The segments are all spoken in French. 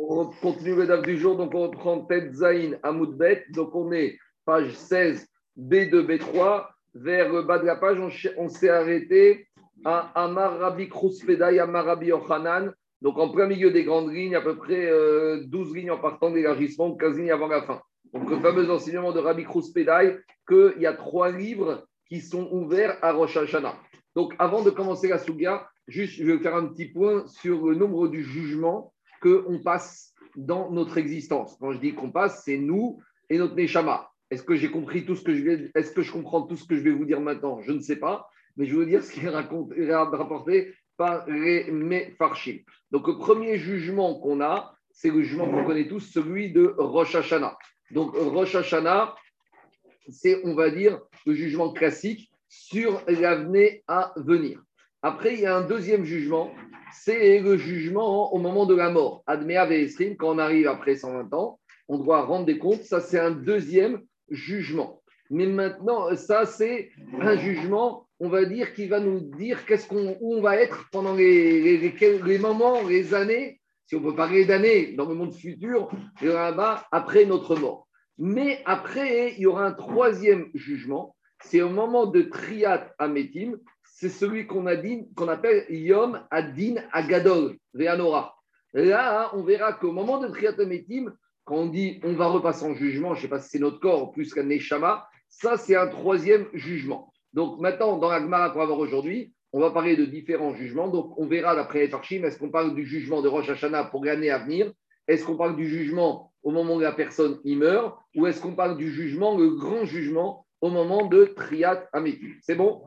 On continue le DAF du jour, donc on reprend Ted Zain à. Donc on est page 16, B2, B3. Vers le bas de la page, on, s'est arrêté à Amar Rabbi Kruspedai, Amar Rabbi Yochanan. Donc en plein milieu des grandes lignes, à peu près 12 euh, lignes en partant d'élargissement, 15 lignes avant la fin. Donc le fameux enseignement de Rabbi Kruspedai, qu'il y a trois livres qui sont ouverts à Rosh Hashanah. Donc avant de commencer la Suga, juste je vais faire un petit point sur le nombre du jugement qu'on passe dans notre existence. Quand je dis qu'on passe, c'est nous et notre Neshama. Est-ce que j'ai compris tout ce que je vais, est-ce que je comprends tout ce que je vais vous dire maintenant? Je ne sais pas, mais je veux dire ce qui est, rapporté par les Mefarshim. Donc le premier jugement qu'on a, c'est le jugement qu'on connaît tous, celui de Rosh Hashanah. Donc Rosh Hashanah, c'est, on va dire, le jugement classique sur l'avenir à venir. Après, il y a un deuxième jugement, c'est le jugement au moment de la mort. Admea Veestrim, quand on arrive après 120 ans, on doit rendre des comptes. Ça, c'est un deuxième jugement. Mais maintenant, ça, c'est un jugement, on va dire, qui va nous dire où on va être pendant les, moments, les années, si on peut parler d'années dans le monde futur, là-bas, après notre mort. Mais après, il y aura un troisième jugement, c'est au moment de Triat Ametim, c'est celui qu'on appelle Yom Adin Agadol, Veanora. Là, on verra qu'au moment de Triat Ametim, quand on dit on va repasser en jugement, je ne sais pas si c'est notre corps plus qu'un Neshama, ça c'est un troisième jugement. Donc maintenant, dans la Gemara qu'on va voir aujourd'hui, on va parler de différents jugements. Donc on verra d'après les Farshim, est-ce qu'on parle du jugement de Rosh Hashanah pour l'année à venir? Est-ce qu'on parle du jugement au moment où la personne y meurt? Ou est-ce qu'on parle du jugement, le grand jugement au moment de Triat Amétu. C'est bon?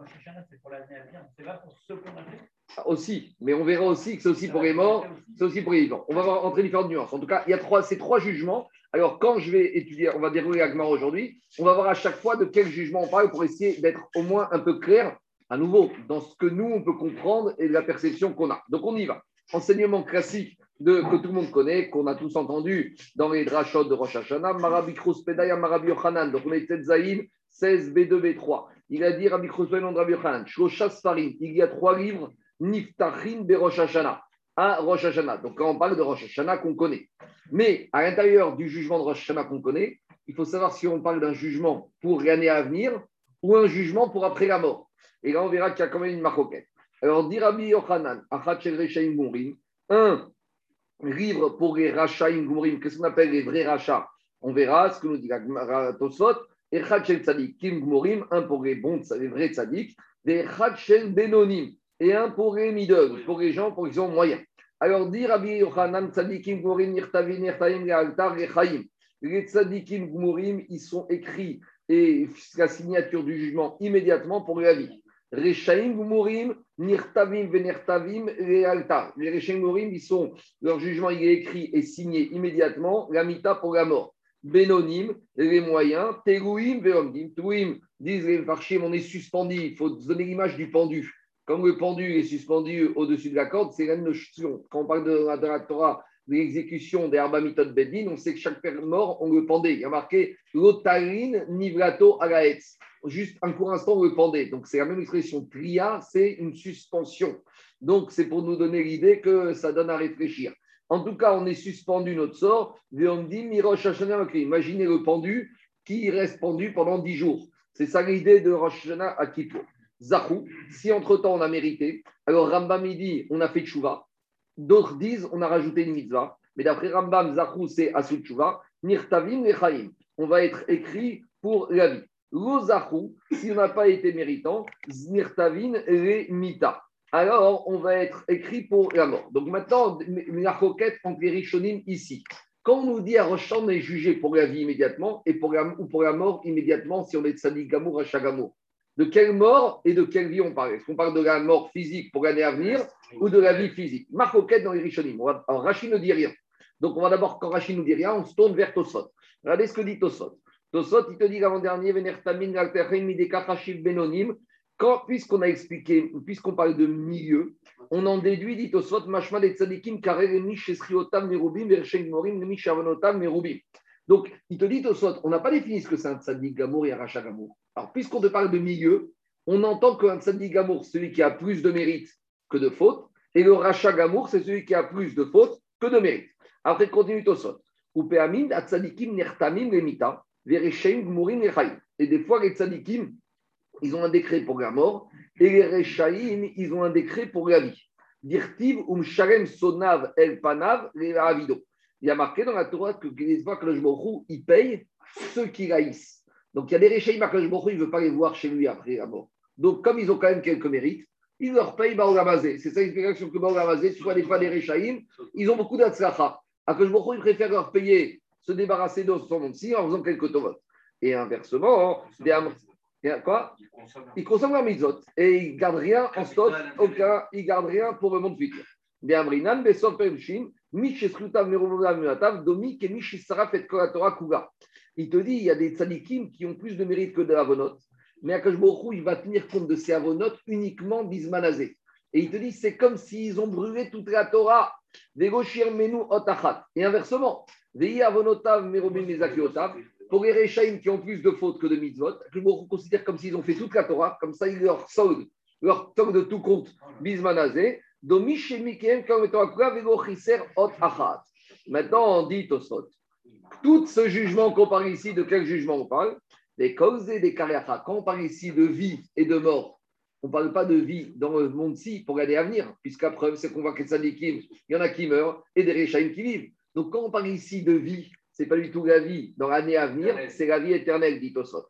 C'est pour l'année à venir, c'est pas pour ce qu'on a fait aussi, mais on verra aussi que c'est aussi pour les morts, c'est aussi pour les vivants. On va voir entrer différentes nuances. En tout cas, il y a trois, ces trois jugements. Alors, quand je vais étudier, on va dérouler Agmar aujourd'hui, on va voir à chaque fois de quel jugement on parle pour essayer d'être au moins un peu clair, à nouveau, dans ce que nous, on peut comprendre et la perception qu'on a. Donc, on y va. Enseignement classique de, que tout le monde connaît, qu'on a tous entendu dans les drachot de Rosh Hashanah, Marabi Pedaya, Marabi Yochanan. Donc, on est Tetzaïm, 16, B2, B3. Il a dit Rabbi Khosben Yochanan, Farin, il y a trois livres, Niftachin Berosh Hashanah, à Rosh Hashanah. Donc quand on parle de Rosh Hashanah qu'on connaît. Mais à l'intérieur du jugement de Rosh Hashanah qu'on connaît, il faut savoir si on parle d'un jugement pour l'année à venir ou un jugement pour après la mort. Et là, on verra qu'il y a quand même une maroquette. Alors, dit Rabbi Yochanan, un livre pour les Rachaim Gumrim, qu'est-ce qu'on appelle les vrais rachats On verra ce que nous dit Tosfot et Tzadik, Gmorim, un pour les bons, les vrais tzaddik, des Shel Benonim, et un pour les middle, pour les gens, pour les gens moyens. Alors, dire Rabbi Yochanan, Tzadikim Gmorim, Nirtavin, Nirtaim, Altar, Rechaim. Les Tzadikim Gmorim, ils sont écrits et la signature du jugement immédiatement pour la vie. Rechaim Gmorim, Nirtavim, Venertavim, les Altar. Les Rechaim Gmorim, ils sont, leur jugement il est écrit et signé immédiatement, la mita pour la mort. Bénonim, les moyens, Terouim, Veomdim. Terouim, disent les Farchim, on est suspendu. Il faut donner l'image du pendu. Comme le pendu est suspendu au-dessus de la corde, c'est la notion. Quand on parle de, la Torah, de l'exécution des Arbamitot Bedin, on sait que chaque père mort, on le pendait. Il y a marqué Lotarine Nivlato Agaetz. Juste un court instant, on le pendait. Donc c'est la même expression. Priya, c'est une suspension. Donc c'est pour nous donner l'idée que ça donne à réfléchir. En tout cas, on est suspendu notre sort. Imaginez le pendu qui reste pendu pendant dix jours. C'est ça l'idée de Rosh Hashanah à Kippour. Zahou, si entre-temps on a mérité, alors Rambam dit on a fait tchouva. D'autres disent on a rajouté une mitzvah. Mais d'après Rambam, Zahou c'est Asut tchouva. Nirtavim lechaim. On va être écrit pour la vie. Lo Zahou, si on n'a pas été méritant, Nirtavin le mita alors on va être écrit pour la mort. Donc maintenant, la roquette entre les Rishonim ici. Quand on nous dit à Rochon, on est jugé pour la vie immédiatement et pour la, ou pour la mort immédiatement si on est de Sadi Gamour à Chagamour. De quelle mort et de quelle vie on parle? Est-ce qu'on parle de la mort physique pour l'année à venir ou de la vie physique? Marcoquette dans les Rishonim. Rachid ne dit rien. Donc on va d'abord, quand Rachid ne dit rien, on se tourne vers Tosot. Regardez ce que dit Tosot. Tosot, il te dit l'avant-dernier, Venertamin, Mideka, Benonim, puisqu'on a expliqué, puisqu'on parle de milieu, on en déduit, dit Oswat, Mashma de Tzadikim, Kareremi, Shesriotam, Merubim, Vershen Morim, Nemi, Shavanotam, Merubim. Donc, il te dit, Oswat, on n'a pas défini ce que c'est un Tzadik Gamour et un Racha Gamour. Alors, puisqu'on te parle de milieu, on entend qu'un Tzadik Gamour, c'est celui qui a plus de mérite que de faute, et le Racha Gamour, c'est celui qui a plus de fautes que de mérite. Après, continue Tosot. Et des fois, les tzadikim, ils ont un décret pour la mort, et les rechaim, ils ont un décret pour la vie. Dirtiv um sharem sonav el panav Il y a marqué dans la Torah que les fois que le il paye ceux qui haïssent. Donc il y a des que le il ne veut pas les voir chez lui après la mort. Donc comme ils ont quand même quelques mérites, il leur paye Baogamazé. C'est ça l'explication que Baogamazé, soit des fois des rechaim, ils ont beaucoup d'Atzlacha. À que il préfère leur payer, se débarrasser de son monde-ci en faisant quelques tovotes. Et inversement, des quoi? Il consomme la mitzvot et il ne garde rien en stock, aucun, il garde rien pour le monde futur. Il te dit, il y a des tzadikim qui ont plus de mérite que de avonot, mais Akash il va tenir compte de ces avonot uniquement bismanazé. Et il te dit, c'est comme s'ils ont brûlé toute la Torah. Et inversement, pour les Rechaim qui ont plus de fautes que de mitzvot, je considère comme s'ils ont fait toute la Torah, comme ça ils leur soldent, leur toquent de tout compte, bismanazé. Maintenant, on dit Tosot. Tout ce jugement qu'on parle ici, de quel jugement on parle? Des causes et des carrières. Quand on parle ici de vie et de mort, on ne parle pas de vie dans le monde-ci pour regarder à venir, puisqu'à preuve, c'est qu'on voit que les il y en a qui meurent et des Rechaim qui vivent. Donc, quand on parle ici de vie c'est pas du tout la vie dans l'année à venir, c'est la vie éternelle, dit Tosot.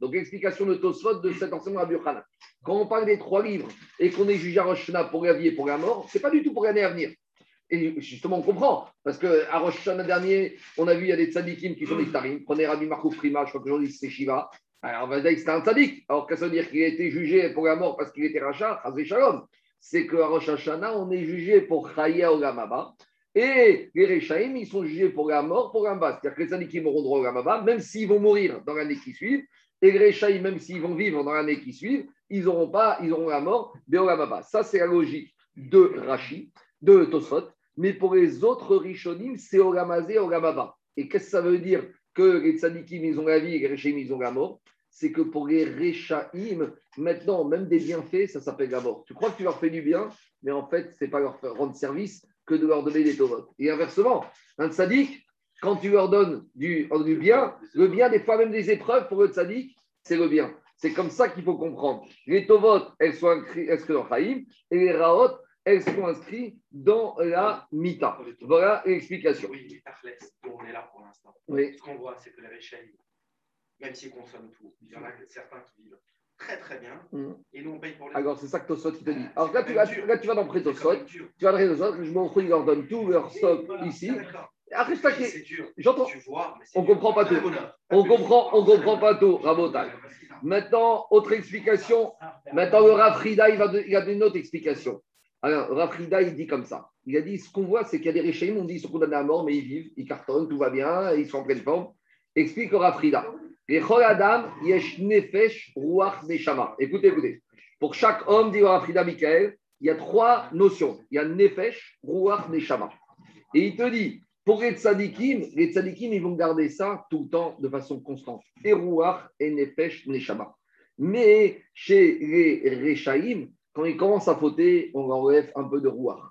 Donc explication de Tosot de cet enseignement à Burkhana. Quand on parle des trois livres et qu'on est jugé à Rosh pour la vie et pour la mort, c'est pas du tout pour l'année à venir. Et justement, on comprend. Parce qu'à Rosh dernier, on a vu, il y a des tzadikim qui sont des tarim. Prenez Rabbi Marco Prima, je crois qu'aujourd'hui c'est Shiva. Alors on va dire que c'était un tzadik. Alors qu'est-ce que ça veut dire qu'il a été jugé pour la mort parce qu'il était rachat? Shalom c'est qu'à Rosh Hashanah, on est jugé pour Chaya Ogamaba. Et les Rechaim, ils sont jugés pour la mort, pour Gamba. C'est-à-dire que les Sadikim auront droit au Gamaba, même s'ils vont mourir dans l'année qui suit. Et les Rechaim, même s'ils vont vivre dans l'année qui suit, ils auront pas, ils auront la mort de Gamaba. Ça, c'est la logique de Rashi, de Tosfot. Mais pour les autres Rishonim, c'est Ogamazé, Ogamaba. Et qu'est-ce que ça veut dire que les Tzadikim, ils ont la vie et les Rechaim, ils ont la mort? C'est que pour les Rechaim, maintenant, même des bienfaits, ça s'appelle la mort. Tu crois que tu leur fais du bien, mais en fait, ce n'est pas leur rendre service que de leur donner des tovot. Et inversement, un tzaddik, quand tu leur donnes du, du, bien, le bien, des fois même des épreuves pour le tzaddik, c'est le bien. C'est comme ça qu'il faut comprendre. Les tovot, elles sont inscrites dans Chaim, et les raot, elles sont inscrites dans la mita. Voilà l'explication. Oui, mais on est là pour l'instant. Oui. Ce qu'on voit, c'est que les Rechaim, même s'ils consomment tout. Il y en a certains qui vivent très très bien mm. et nous on paye pour les. Alors c'est ça que Tosot te dit. Alors là tu, vas, là, tu vas dans Pré Tosot, tu vas dans Pré Tosot, je m'en fous, ils leur donnent tout leur stock ici. Après, c'est dur. J'entends. On comprend pas tout. On comprend, on comprend pas tout, Rabotal. Maintenant, autre explication. Maintenant, le Rafrida, il, va il a une autre explication. Alors, Rafrida, il dit comme ça. Il a dit ce qu'on voit, c'est qu'il y a des réchaïms, on dit qu'ils sont condamnés à mort, mais ils vivent, ils cartonnent, tout va bien, ils sont en pleine forme. Explique Rafrida. Yesh Nefesh, Ruach, Neshama. Écoutez, écoutez. Pour chaque homme, dit Frida Michael, il y a trois notions. Il y a Nefesh, Ruach, Neshama. Et il te dit, pour les tzadikim, les tzadikim, ils vont garder ça tout le temps de façon constante. Et Ruach, et Nefesh, Neshama. Mais chez les Rechaim, quand ils commencent à fauter, on enlève un peu de Ruach.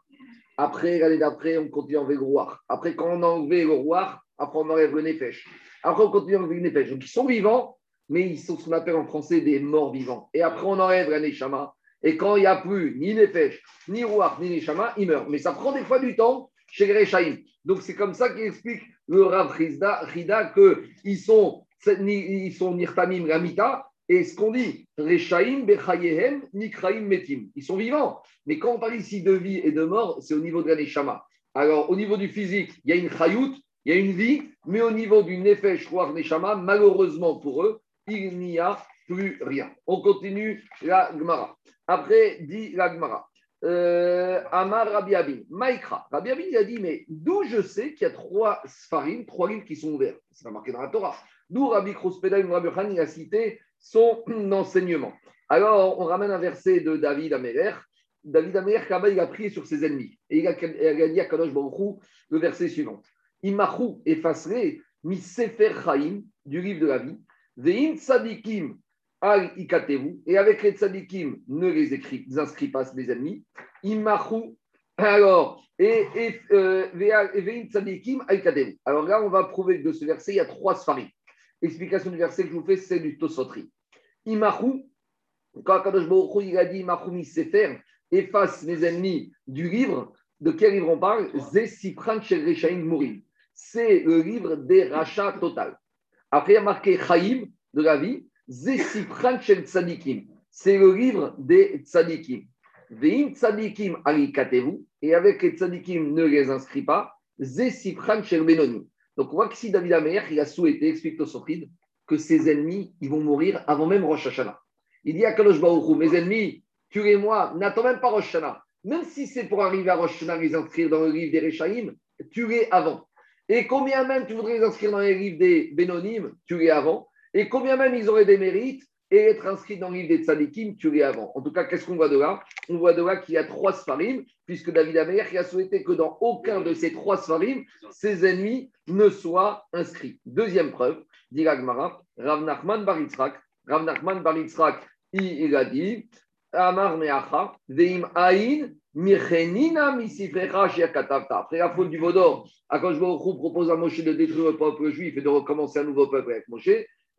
Après, l'année d'après, on continue à enlever le Ruach. Après, quand on a enlevé le Ruach, après, on enlève le Nefesh. Après, on continue avec les Donc, ils sont vivants, mais ils sont ce qu'on appelle en français des morts vivants. Et après, on enlève la Neshama. Et quand il n'y a plus ni Nefesh, ni Ruach, ni Neshama, ils meurent. Mais ça prend des fois du temps chez les Rechaim. Donc, c'est comme ça qu'il explique le Rav Rida qu'ils sont, ils sont Nirtamim Ramita. Et ce qu'on dit, Rechaim, Bechayehem, Metim. Ils sont vivants. Mais quand on parle ici de vie et de mort, c'est au niveau de la Neshama. Alors, au niveau du physique, il y a une Chayout, il y a une vie, mais au niveau du Nefesh, Roar, Neshama, malheureusement pour eux, il n'y a plus rien. On continue la Gemara. Après, dit la Gemara. Euh, Amar Rabbi Abin, Maïkra. Rabbi Abin a dit, mais d'où je sais qu'il y a trois sfarim, trois livres qui sont ouverts C'est marqué dans la Torah. D'où Rabbi Krospeda Rabbi Khan, il a cité son enseignement. Alors, on ramène un verset de David Améler. David Améler, il a prié sur ses ennemis. Et il a, gagné à Kadosh Baruch le verset suivant. Imachou effacerait mi Sefer Chaim, du livre de la vie, Veim Tzadikim al ikatevu, et avec les tzadikim, ne les, écrit, inscris pas mes ennemis, imachu, alors, et, et, euh, tzadikim al Alors là, on va prouver que de ce verset, il y a trois sfarim. L'explication du verset que je vous fais, c'est du tosotri. Imachu, quand Akadosh Baruch il a dit Imachu mi sefer, efface mes ennemis du livre, de quel livre on parle? Shel Reshaim Mourim. C'est le livre des rachats total. Après, il y a marqué Chaim de la vie, shel Tzadikim. C'est le livre des Tzadikim. Veim Tzadikim. Et avec les Tzadikim, ne les inscrit pas. Zesipran shel Benonim. Donc, on voit qu'ici, David Amer, il a souhaité, explique Tosofrid, que ses ennemis, ils vont mourir avant même Rosh Hashanah. Il dit à Kadosh Baruch mes ennemis, tuez-moi, n'attends même pas Rosh Hashanah. Même si c'est pour arriver à Rosh Hashanah, les inscrire dans le livre des Rechaim, tuez avant. Et combien même tu voudrais les inscrire dans les livres des Bénonim, tuez avant. Et combien même ils auraient des mérites et être inscrits dans le livre des Tzadikim, tuez avant. En tout cas, qu'est-ce qu'on voit de là? On voit de là qu'il y a trois Sfarim, puisque David Amer a souhaité que dans aucun de ces trois Sfarim, ses ennemis ne soient inscrits. Deuxième preuve, dit Rav Nachman Baritzrak, Rav Nachman il a dit Amar meacha, veim shiakatavta. Après la faute du Vaudor, Akash Baruch propose à Moshe de détruire le peuple juif et de recommencer un nouveau peuple avec Moshe.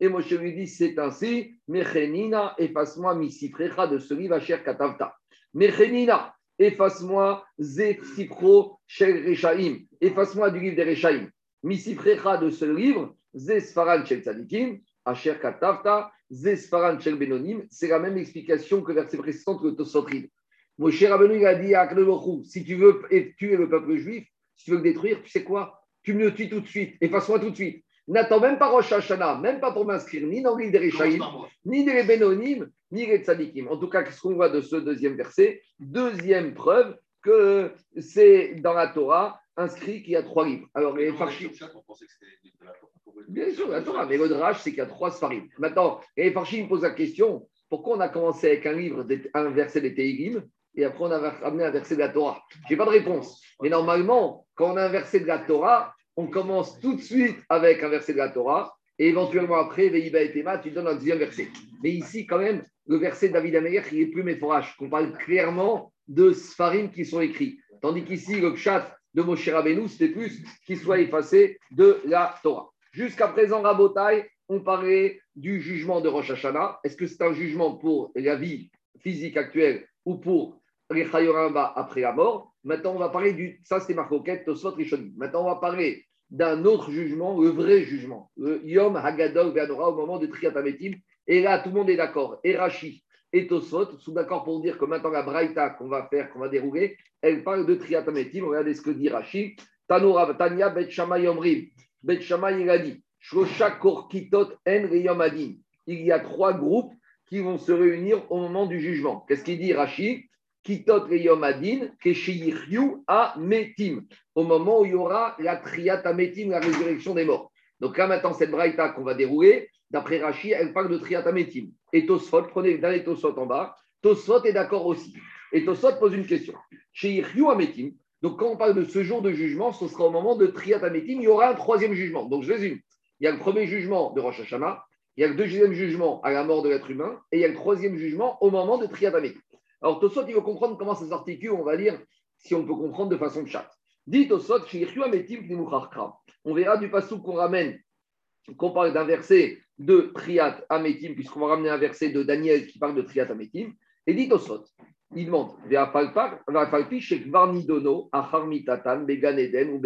Et Moshe lui dit c'est ainsi, mirchenina, efface-moi misifrecha de ce livre Asher Katavta. Mirchenina, efface-moi Zetsipro Shel Rechaim, efface-moi du livre des Rechaim. Misifrecha de ce livre, Zesfaran Shel Tzadikim, Asher Katavta, Zesfaran Shel Benonim, c'est la même explication que verset précédent que Tosotrid. Moshe Rabbeinu a dit à Akhlebochou, si tu veux tuer le peuple juif, si tu veux le détruire, tu sais quoi? Tu me le tues tout de suite, efface-moi tout de suite. N'attends même pas Rosh Hashanah, même pas pour m'inscrire ni dans l'île des Réchaïm, ni des Benonim, ni les Tzadikim. En tout cas, qu'est-ce qu'on voit de ce deuxième verset? Deuxième preuve que c'est dans la Torah inscrit qu'il y a trois livres. Alors, les Farshim. Bien sûr, la Torah, mais le Drach, c'est qu'il y a trois Sfarim. Maintenant, les Farshim pose la question pourquoi on a commencé avec un livre, un verset des Teilim, et après on a amené un verset de la Torah? Je n'ai pas de réponse. Mais normalement, quand on a un verset de la Torah, on commence tout de suite avec un verset de la Torah, et éventuellement après, Veiba et Tema, tu donnes un deuxième verset. Mais ici, quand même, le verset de David Ameyer, il est plus méphorage, qu'on parle clairement de Sfarim qui sont écrits. Tandis qu'ici, le chat de Moshe Rabbeinu, c'était plus qu'il soit effacé de la Torah. Jusqu'à présent, Rabotai, on parlait du jugement de Rosh Hashanah. Est-ce que c'est un jugement pour la vie physique actuelle ou pour les après la mort? Maintenant, on va parler du. Ça, Marcoquette, Tosot, Rishonim. Maintenant, on va parler d'un autre jugement, le vrai jugement, le Yom Hagadol Ve'anora au moment de Triatametim. Et là, tout le monde est d'accord. Et Rashi et Tosot sont d'accord pour dire que maintenant, la Braïta qu'on va faire, qu'on va dérouler, elle parle de Triatametim. Regardez ce que dit Rashi. Tanya, Bet Yomrim. Bet il a dit il y a trois groupes qui vont se réunir au moment du jugement. Qu'est-ce qu'il dit Rachid Kitot Reyomadin, a Metim, au moment où il y aura la Triat Metim, la résurrection des morts. Donc là maintenant, cette braïta qu'on va dérouler, d'après Rachid, elle parle de Triat Metim. Et Tosfot, prenez les Tosfot en bas, Tosfot est d'accord aussi. Et Tosfot pose une question. a Metim, donc, quand on parle de ce jour de jugement, ce sera au moment de Triat Ametim, il y aura un troisième jugement. Donc, je résume. Il y a le premier jugement de Rosh Hashanah, il y a le deuxième jugement à la mort de l'être humain, et il y a le troisième jugement au moment de Triat Ametim. Alors, Tosot, il veut comprendre comment ça s'articule, on va dire, si on peut comprendre de façon de chat. Dit Tosot, on verra du passou qu'on ramène, qu'on parle d'un verset de Triat Ametim, puisqu'on va ramener un verset de Daniel qui parle de Triat Ametim. Et dit Tosot, il demande ou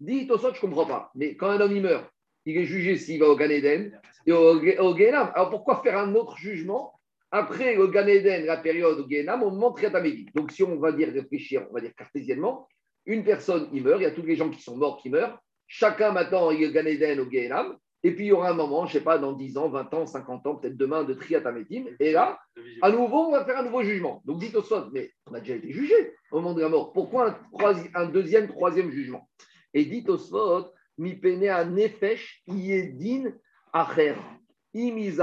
Dit Tosot, je ne comprends pas. Mais quand un homme meurt, il est jugé s'il va au Gan Eden et au, au Alors pourquoi faire un autre jugement après le Gan Eden, la période au Gehenam, au moment de Donc si on va dire réfléchir, on va dire cartésiennement, une personne il meurt, il y a tous les gens qui sont morts qui meurent. Chacun maintenant il Gan Eden au Gehenam. Et puis, il y aura un moment, je ne sais pas, dans 10 ans, 20 ans, 50 ans, peut-être demain, de Triatametim. Et là, à nouveau, on va faire un nouveau jugement. Donc, dites au sol, mais on a déjà été jugé au moment de la mort. Pourquoi un, deuxième, troisième jugement? Et dites au mi pene a nefesh yedin acher. Il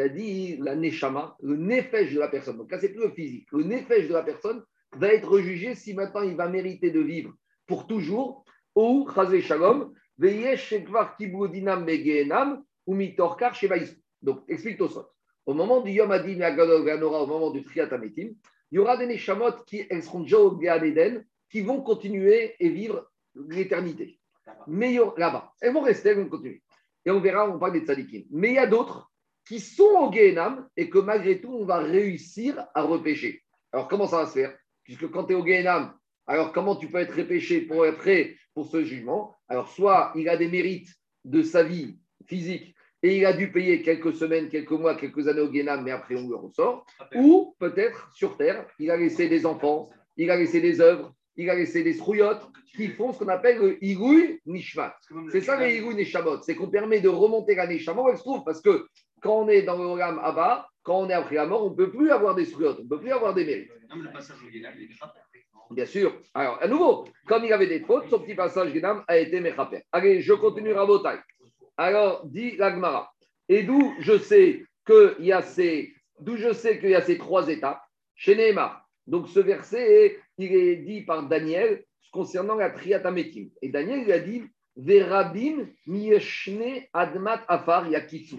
a dit la neshama, le nefesh de la personne. Donc là, c'est plus le physique. Le nefesh de la personne va être jugé si maintenant il va mériter de vivre pour toujours ou, Shalom, Donc, explique Tosot. Au moment du Yom Adin au moment du Triat il y aura des Neshamot qui seront qui vont continuer et vivre l'éternité. Mais là-bas, elles vont rester, elles vont continuer. Et on verra, on parle des tzadikim. Mais il y a d'autres qui sont au Gehenam et que malgré tout, on va réussir à repêcher. Alors, comment ça va se faire? Puisque quand tu es au Gehenam, alors comment tu peux être repêché pour être prêt pour ce jugement? Alors, soit il a des mérites de sa vie physique et il a dû payer quelques semaines, quelques mois, quelques années au Gehenam, mais après on le ressort. Ou peut-être sur Terre, il a laissé des enfants, il a laissé des œuvres, il a laissé des strouillottes qui font ce qu'on appelle le Igouy Nishmat. C'est ça le Igouy Nishamot, c'est qu'on permet de remonter la Nishama où elle se trouve, parce que quand on est dans le Olam Abba, quand on est après la mort, on ne peut plus avoir des strouillottes, on ne peut plus avoir des mérites. Bien sûr. Alors, à nouveau, comme il avait des fautes, son petit passage Génam a été Mechaper. Allez, je continue tailles. Alors, dit l'Agmara. Et d'où je sais qu'il y a ces, d'où je sais qu'il y a ces trois étapes chez Neymar. Donc, ce verset, il est dit par Daniel concernant la triatametim. Et Daniel, il a dit Verabim mieshne admat afar yakitsu.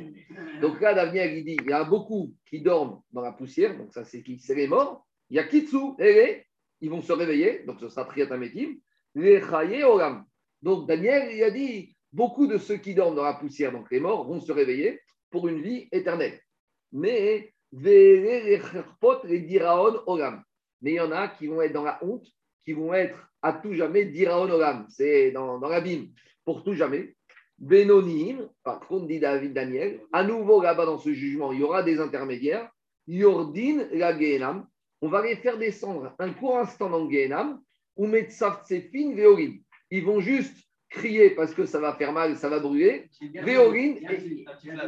Donc là, Daniel, il dit il y a beaucoup qui dorment dans la poussière, donc ça, c'est qui C'est les morts. Yakitsu, et ils vont se réveiller, donc ce sera triatametim. Les chaye oram. Donc Daniel, il a dit beaucoup de ceux qui dorment dans la poussière, donc les morts, vont se réveiller pour une vie éternelle. Mais les diraon oram mais il y en a qui vont être dans la honte, qui vont être à tout jamais diraon c'est dans, dans l'abîme, pour tout jamais. Benonim, par contre, dit David Daniel, à nouveau là-bas dans ce jugement, il y aura des intermédiaires. Yordin la Gehenam, on va les faire descendre un court instant dans Gehenam, ou Metsaftsefin Veorim. Ils vont juste crier parce que ça va faire mal, ça va brûler. Véorine,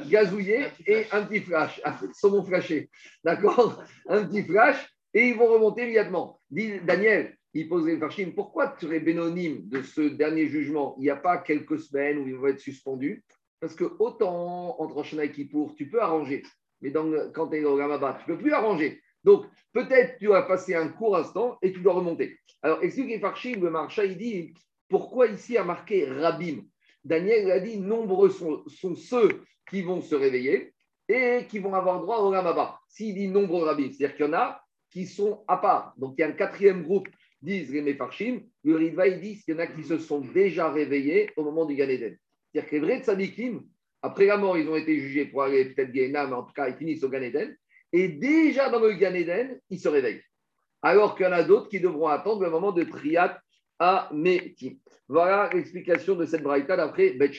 gazouiller et un petit flash, saumon flashé. D'accord? Un petit flash et ils vont remonter immédiatement. Daniel, il pose les farchim, pourquoi tu es bénonyme de ce dernier jugement Il n'y a pas quelques semaines où ils vont être suspendus Parce que autant entre Roshana et Kippour, tu peux arranger, mais quand tu es au Gamaba, tu ne peux plus arranger. Donc, peut-être tu vas passer un court instant et tu dois remonter. Alors, explique les farchim, le marcha, il dit, pourquoi ici a marqué Rabim? Daniel a dit, nombreux sont, ceux qui vont se réveiller et qui vont avoir droit au Gamaba. S'il dit nombreux Rabim, c'est-à-dire qu'il y en a qui sont à part. Donc il y a un quatrième groupe, disent les Mefarshim. Le il qu'il y en a qui se sont déjà réveillés au moment du Gan C'est-à-dire que les vrais tzadikim, après la mort, ils ont été jugés pour aller peut-être Gaïna, mais en tout cas, ils finissent au Gan Et déjà dans le Gan ils se réveillent. Alors qu'il y en a d'autres qui devront attendre le moment de Triat à Metim. Voilà l'explication de cette braïta d'après Bet.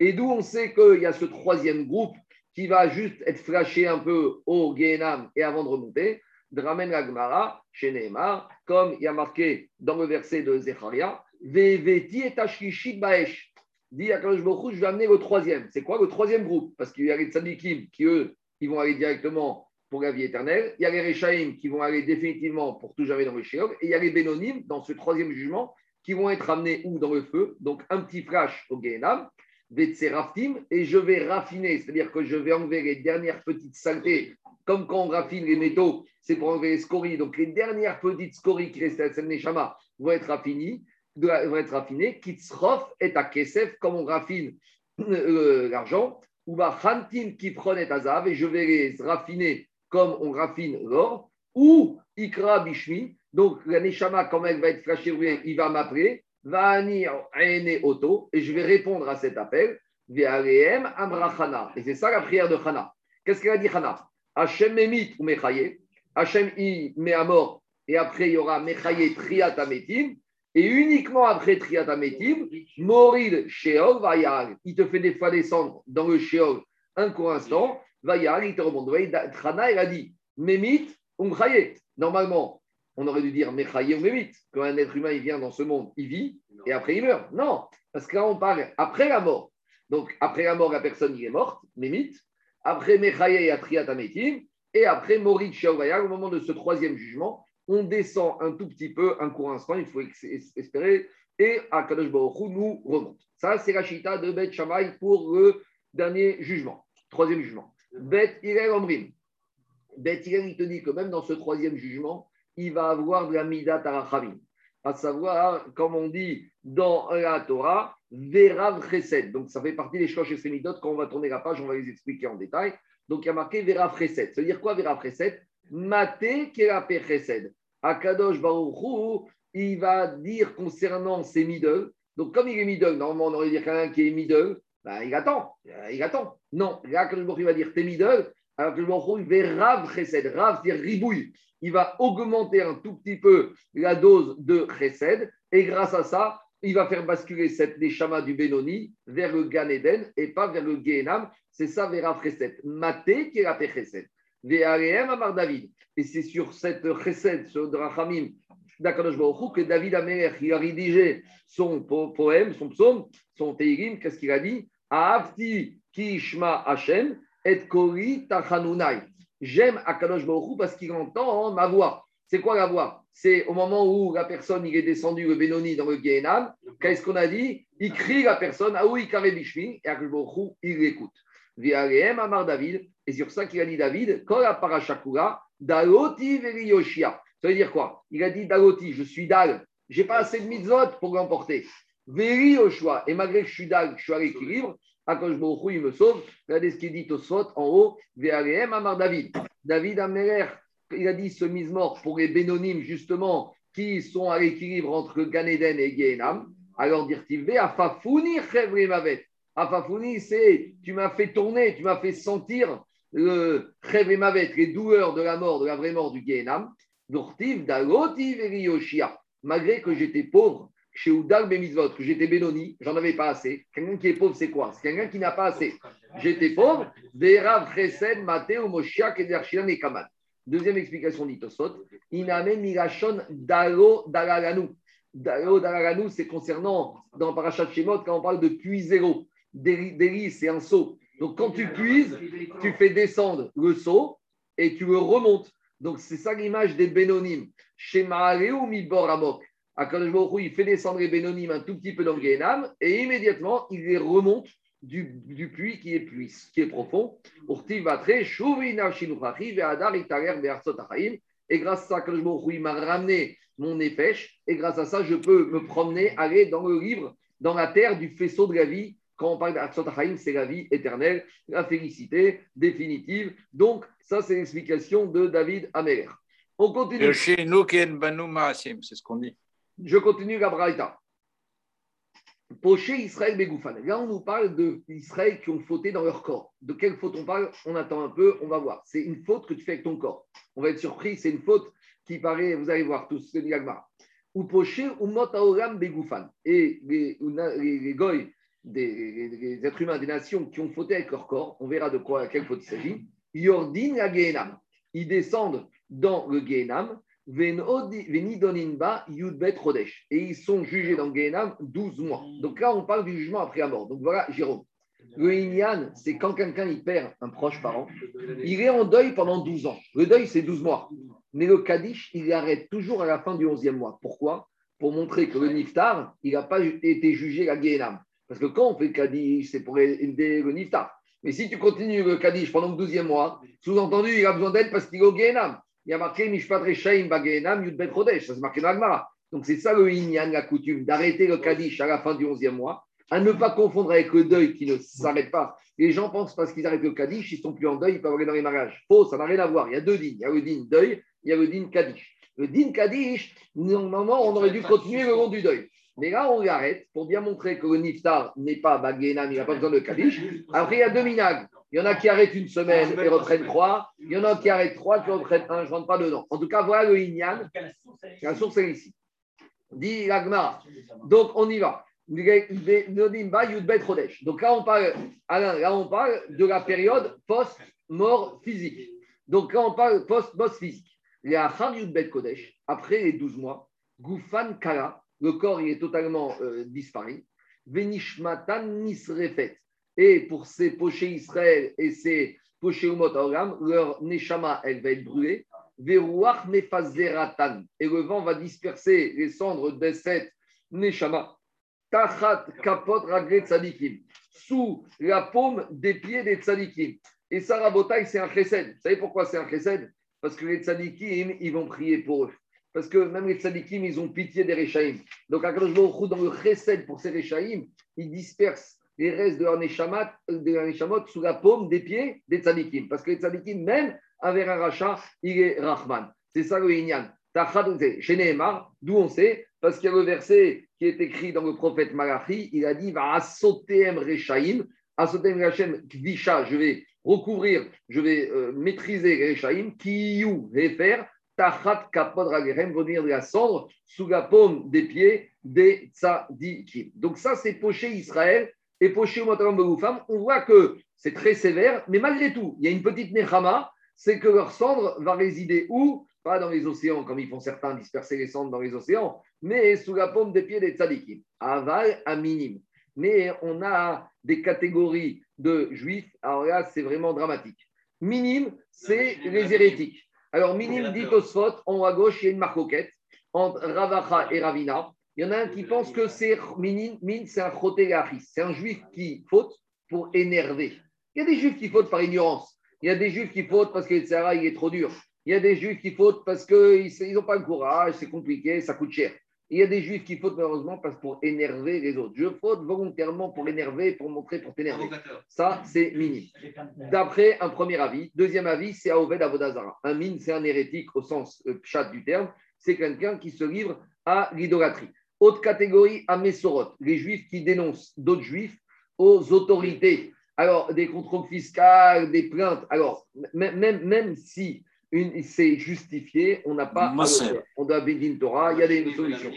Et d'où on sait qu'il y a ce troisième groupe qui va juste être flashé un peu au Gehenam et avant de remonter. Dramen Gmara, chez Neymar, comme il y a marqué dans le verset de Zecharia, Veveti et Tashkishit Baesh. Dit Akadosh je vais amener le troisième. C'est quoi le troisième groupe? Parce qu'il y a les tzadikim qui, eux, ils vont aller directement pour la vie éternelle. Il y a les Rechaim qui vont aller définitivement pour tout jamais dans le Sheol. Et il y a les Bénonim dans ce troisième jugement qui vont être amenés où? Dans le feu. Donc un petit flash au Gehenam. Et je vais raffiner, c'est-à-dire que je vais enlever les dernières petites saletés comme quand on raffine les métaux, c'est pour enlever les scories. Donc les dernières petites scories qui restent à Neshama vont être raffinées, vont être raffinées. Kitzrof est à Kesef, comme on raffine euh, l'argent. Ou va Hantin qui prenait Azav, et je vais les raffiner comme on raffine l'or. Ou Ikra Bishmi, donc la Neshama, quand elle va être flashée, il va m'appeler. Va anir Oto, et je vais répondre à cet appel. Et c'est ça la prière de Chana. Qu'est-ce qu'elle a dit Chana? Hachem Memit ou Mechaye. Hachem il met à mort et après il y aura Mechaye Triatametim. Et uniquement après Triatametim, Moril Sheol Vayal. Il te fait des fois descendre dans le Sheol un court instant. Vayal, il te remonte. Trana, il a dit Memit ou Mechaye. Normalement, on aurait dû dire Mechaye ou Memit. Quand un être humain il vient dans ce monde, il vit et après il meurt. Non, parce que là on parle après la mort. Donc après la mort, la personne il est morte, Memit après Mechaye et Ametim, et après Morit Sheovaya, au moment de ce troisième jugement, on descend un tout petit peu, un court instant, il faut espérer, et Akadosh Baruch nous remonte. Ça, c'est la chita de Bet Shammai pour le dernier jugement, troisième jugement. Bet Irel Omrim. Bet Irel, il te dit que même dans ce troisième jugement, il va avoir de la Mida Tarachamim. À savoir, comme on dit dans la Torah, Verav Chesed. Donc, ça fait partie des Shlosh et Quand on va tourner la page, on va les expliquer en détail. Donc, il y a marqué Verav Chesed. Ça veut dire quoi Verav Chesed? Mate Kerape Chesed. Akadosh Baruch il va dire concernant ses. Donc, comme il est middle, normalement, on aurait dit quelqu'un qui est middle, bah, il attend. Il attend. Non, là, Akadosh Baruch va dire t'es middle. Alors, Akadosh Baruch il va Rav Chesed. Rav, c'est-à-dire ribouille. Il va augmenter un tout petit peu la dose de Chesed. Et grâce à ça, il va faire basculer cette Neshama du Benoni vers le Gan Eden et pas vers le Gehenam. C'est ça, vers Chesed. Maté qui est la Chesed. Amar David. Et c'est sur cette Chesed, sur Drachamim, que David Améler, il a rédigé son poème, son psaume, son teirim, qu'est-ce qu'il a dit? Aafti Kishma Hashem et Kori Tachanunai. J'aime Akadosh Baruch parce qu'il entend ma voix. C'est quoi la voix? C'est au moment où la personne il est descendu le Benoni dans le Gehenam, qu'est-ce qu'on a dit? Il crie la personne, ah oui, Bishmi, et Akadosh Baruch il l'écoute. Viareem Amar David, et sur ça qu'il a dit David, Kola Parashakura, Daloti Veri Yoshia. Ça veut dire quoi? Il a dit Daloti, je suis Dal, j'ai pas assez de mitzvot pour l'emporter. Veri Yoshua, et malgré que je suis Dal, je suis à l'équilibre, Akash il me sauve. Regardez ce qu'il dit au Sot en haut, Ve'aleem Amar David. David Améler, il a dit ce mise-mort pour les bénonymes, justement, qui sont à l'équilibre entre Ganeden et Gehenam. Alors, dire-t-il, Afafouni Chevri Mavet. C'est tu m'as fait tourner, tu m'as fait sentir le Mavet, les douleurs de la mort, de la vraie mort du Gehenam. Dortiv, Dagoti, Yoshia. Malgré que j'étais pauvre, chez Oudal Bemizvot, que j'étais Benoni, j'en avais pas assez. Quelqu'un qui est pauvre, c'est quoi? C'est quelqu'un qui n'a pas assez. J'étais pauvre, Verav Chesed, Mateo, Moshiach, Edershian et Kamal. Deuxième explication d'Itosot, Iname Mirachon Dalo Dalaganu. Dalo Dalaganu, c'est concernant dans Parashat Shemot, quand on parle de puits zéro. Deli, c'est un seau. Donc quand tu puises, tu fais descendre le seau et tu le remontes. Donc c'est ça l'image des Benonim. Shema ou Midbor Amok. Akadosh Baruch il fait descendre les Bénonim un tout petit peu dans le Gehenam et immédiatement il les remonte du, du puits qui est, puits, qui est profond. Et grâce à ça, il m'a ramené mon épêche et grâce à ça, je peux me promener, aller dans le livre, dans la terre du faisceau de la vie. Quand on parle d'Arsot c'est la vie éternelle, la félicité définitive. Donc, ça, c'est l'explication de David Amer. On continue. Nous, c'est ce qu'on dit. Je continue la Braïta. Poché Israël Begoufan. Là, on nous parle d'Israël qui ont fauté dans leur corps. De quelle faute on parle? On attend un peu, on va voir. C'est une faute que tu fais avec ton corps. On va être surpris, c'est une faute qui paraît, vous allez voir tous, c'est l'Agmar. Ou Poché ou Motaoram Begoufan. Et les, les, les des, êtres humains, des nations qui ont fauté avec leur corps, on verra de quoi, quelle faute il s'agit. Yordin la Gehenam. Ils descendent dans le Gehenam et ils sont jugés dans Gehenam 12 mois. Donc là, on parle du jugement après la mort. Donc voilà, Jérôme. Le Inyan, c'est quand quelqu'un il perd un proche parent, il est en deuil pendant 12 ans. Le deuil, c'est 12 mois. Mais le Kaddish, il arrête toujours à la fin du 11e mois. Pourquoi? Pour montrer que le Niftar, il n'a pas été jugé à Gehenam. Parce que quand on fait le Kaddish, c'est pour aider le Niftar. Mais si tu continues le Kaddish pendant le 12e mois, sous-entendu, il a besoin d'aide parce qu'il est au Gehenam il y a marqué Mishpat Rechaim Bagenam Yudbet Chodesh, ça c'est marqué dans Agmara. Donc c'est ça le Inyan, la coutume, d'arrêter le Kaddish à la fin du 11e mois, à ne pas confondre avec le deuil qui ne s'arrête pas. Les gens pensent parce qu'ils arrêtent le Kaddish, ils ne sont plus en deuil, ils peuvent aller dans les mariages. Faux, ça n'a rien à voir. Il y a deux dînes. Il y a le dîne deuil, il y a le dîne Kaddish. Le dîne Kaddish, normalement, on aurait dû continuer le long du deuil. Mais là, on l'arrête pour bien montrer que le Niftar n'est pas Bagenam, il n'a pas besoin de Kaddish. Après, il y a deux minags. Il y en a qui arrêtent une semaine et reprennent trois. Il y en a qui arrêtent trois, qui reprennent un. Je ne rentre pas dedans. En tout cas, voilà le Inyan. La source est ici. Dit l'Agma. Donc, on y va. Donc là, on parle, Alain, là, on parle de la période post-mort physique. Donc là, on parle post-mort physique. Kodesh, après les 12 mois, Goufan Kala, le corps il est totalement euh, disparu. Venishmatan Nisrefet. Et pour ces pochés Israël et ces pochés Umot leur Neshama, elle va être brûlée. Verouach. Et le vent va disperser les cendres de cette Neshama. Tachat Kapot Ragre Tzadikim. Sous la paume des pieds des Tzadikim. Et ça, c'est un chesed. Vous savez pourquoi c'est un chesed? Parce que les Tzadikim, ils vont prier pour eux. parce que même les tzadikim, ils ont pitié des Rechaïm. Donc, Akadosh Baruch dans le chesed pour ces Rechaïm, il disperse les restes de Neshamot sous la paume des pieds des tzadikim. Parce que les tzadikim, même avec un rachat, il est Rahman. C'est ça le Inyan. Chez Nehemar, d'où on sait, parce qu'il y a le verset qui est écrit dans le prophète Malachi, il a dit Va asotem rechaim, asotem rechaim kvisha, je vais recouvrir, je vais euh, maîtriser rechaim, kiyu faire tachat kapod ragerem, venir de la cendre sous la paume des pieds des tzadikim. Donc ça, c'est poché Israël et poché Begoufam. On voit que c'est très sévère, mais malgré tout, il y a une petite nechama, c'est que leur cendre va résider où? Pas dans les océans, comme ils font certains, disperser les cendres dans les océans, mais sous la paume des pieds des tzadikim. Aval à minime. Mais on a des catégories de juifs, alors là, c'est vraiment dramatique. Minime, c'est les hérétiques. Alors, minime, dit Osphot, en haut à gauche, il y a une marcoquette entre Ravacha et Ravina. Il y en a un qui pense que c'est minime, min, c'est un chotégaris. C'est un juif qui faute pour énerver. Il y a des juifs qui fautent par ignorance. Il y a des juifs qui fautent parce que le Sahara, il est trop dur. Il y a des juifs qui fautent parce qu'ils n'ont pas le courage, c'est compliqué, ça coûte cher. Il y a des juifs qui fautent malheureusement parce pour énerver les autres. Je faute volontairement pour énerver, pour montrer, pour t'énerver. Ça, c'est minime. D'après un premier avis. Deuxième avis, c'est Aoved Avodazara. Un mine, c'est un hérétique au sens euh, chat du terme. C'est quelqu'un qui se livre à l'idolâtrie. Autre catégorie, Amesorot. Les juifs qui dénoncent d'autres juifs aux autorités. Alors, des contrôles fiscaux, des plaintes. Alors, même, même si c'est justifié, on n'a pas. On doit Bedin Torah, il y a des solutions.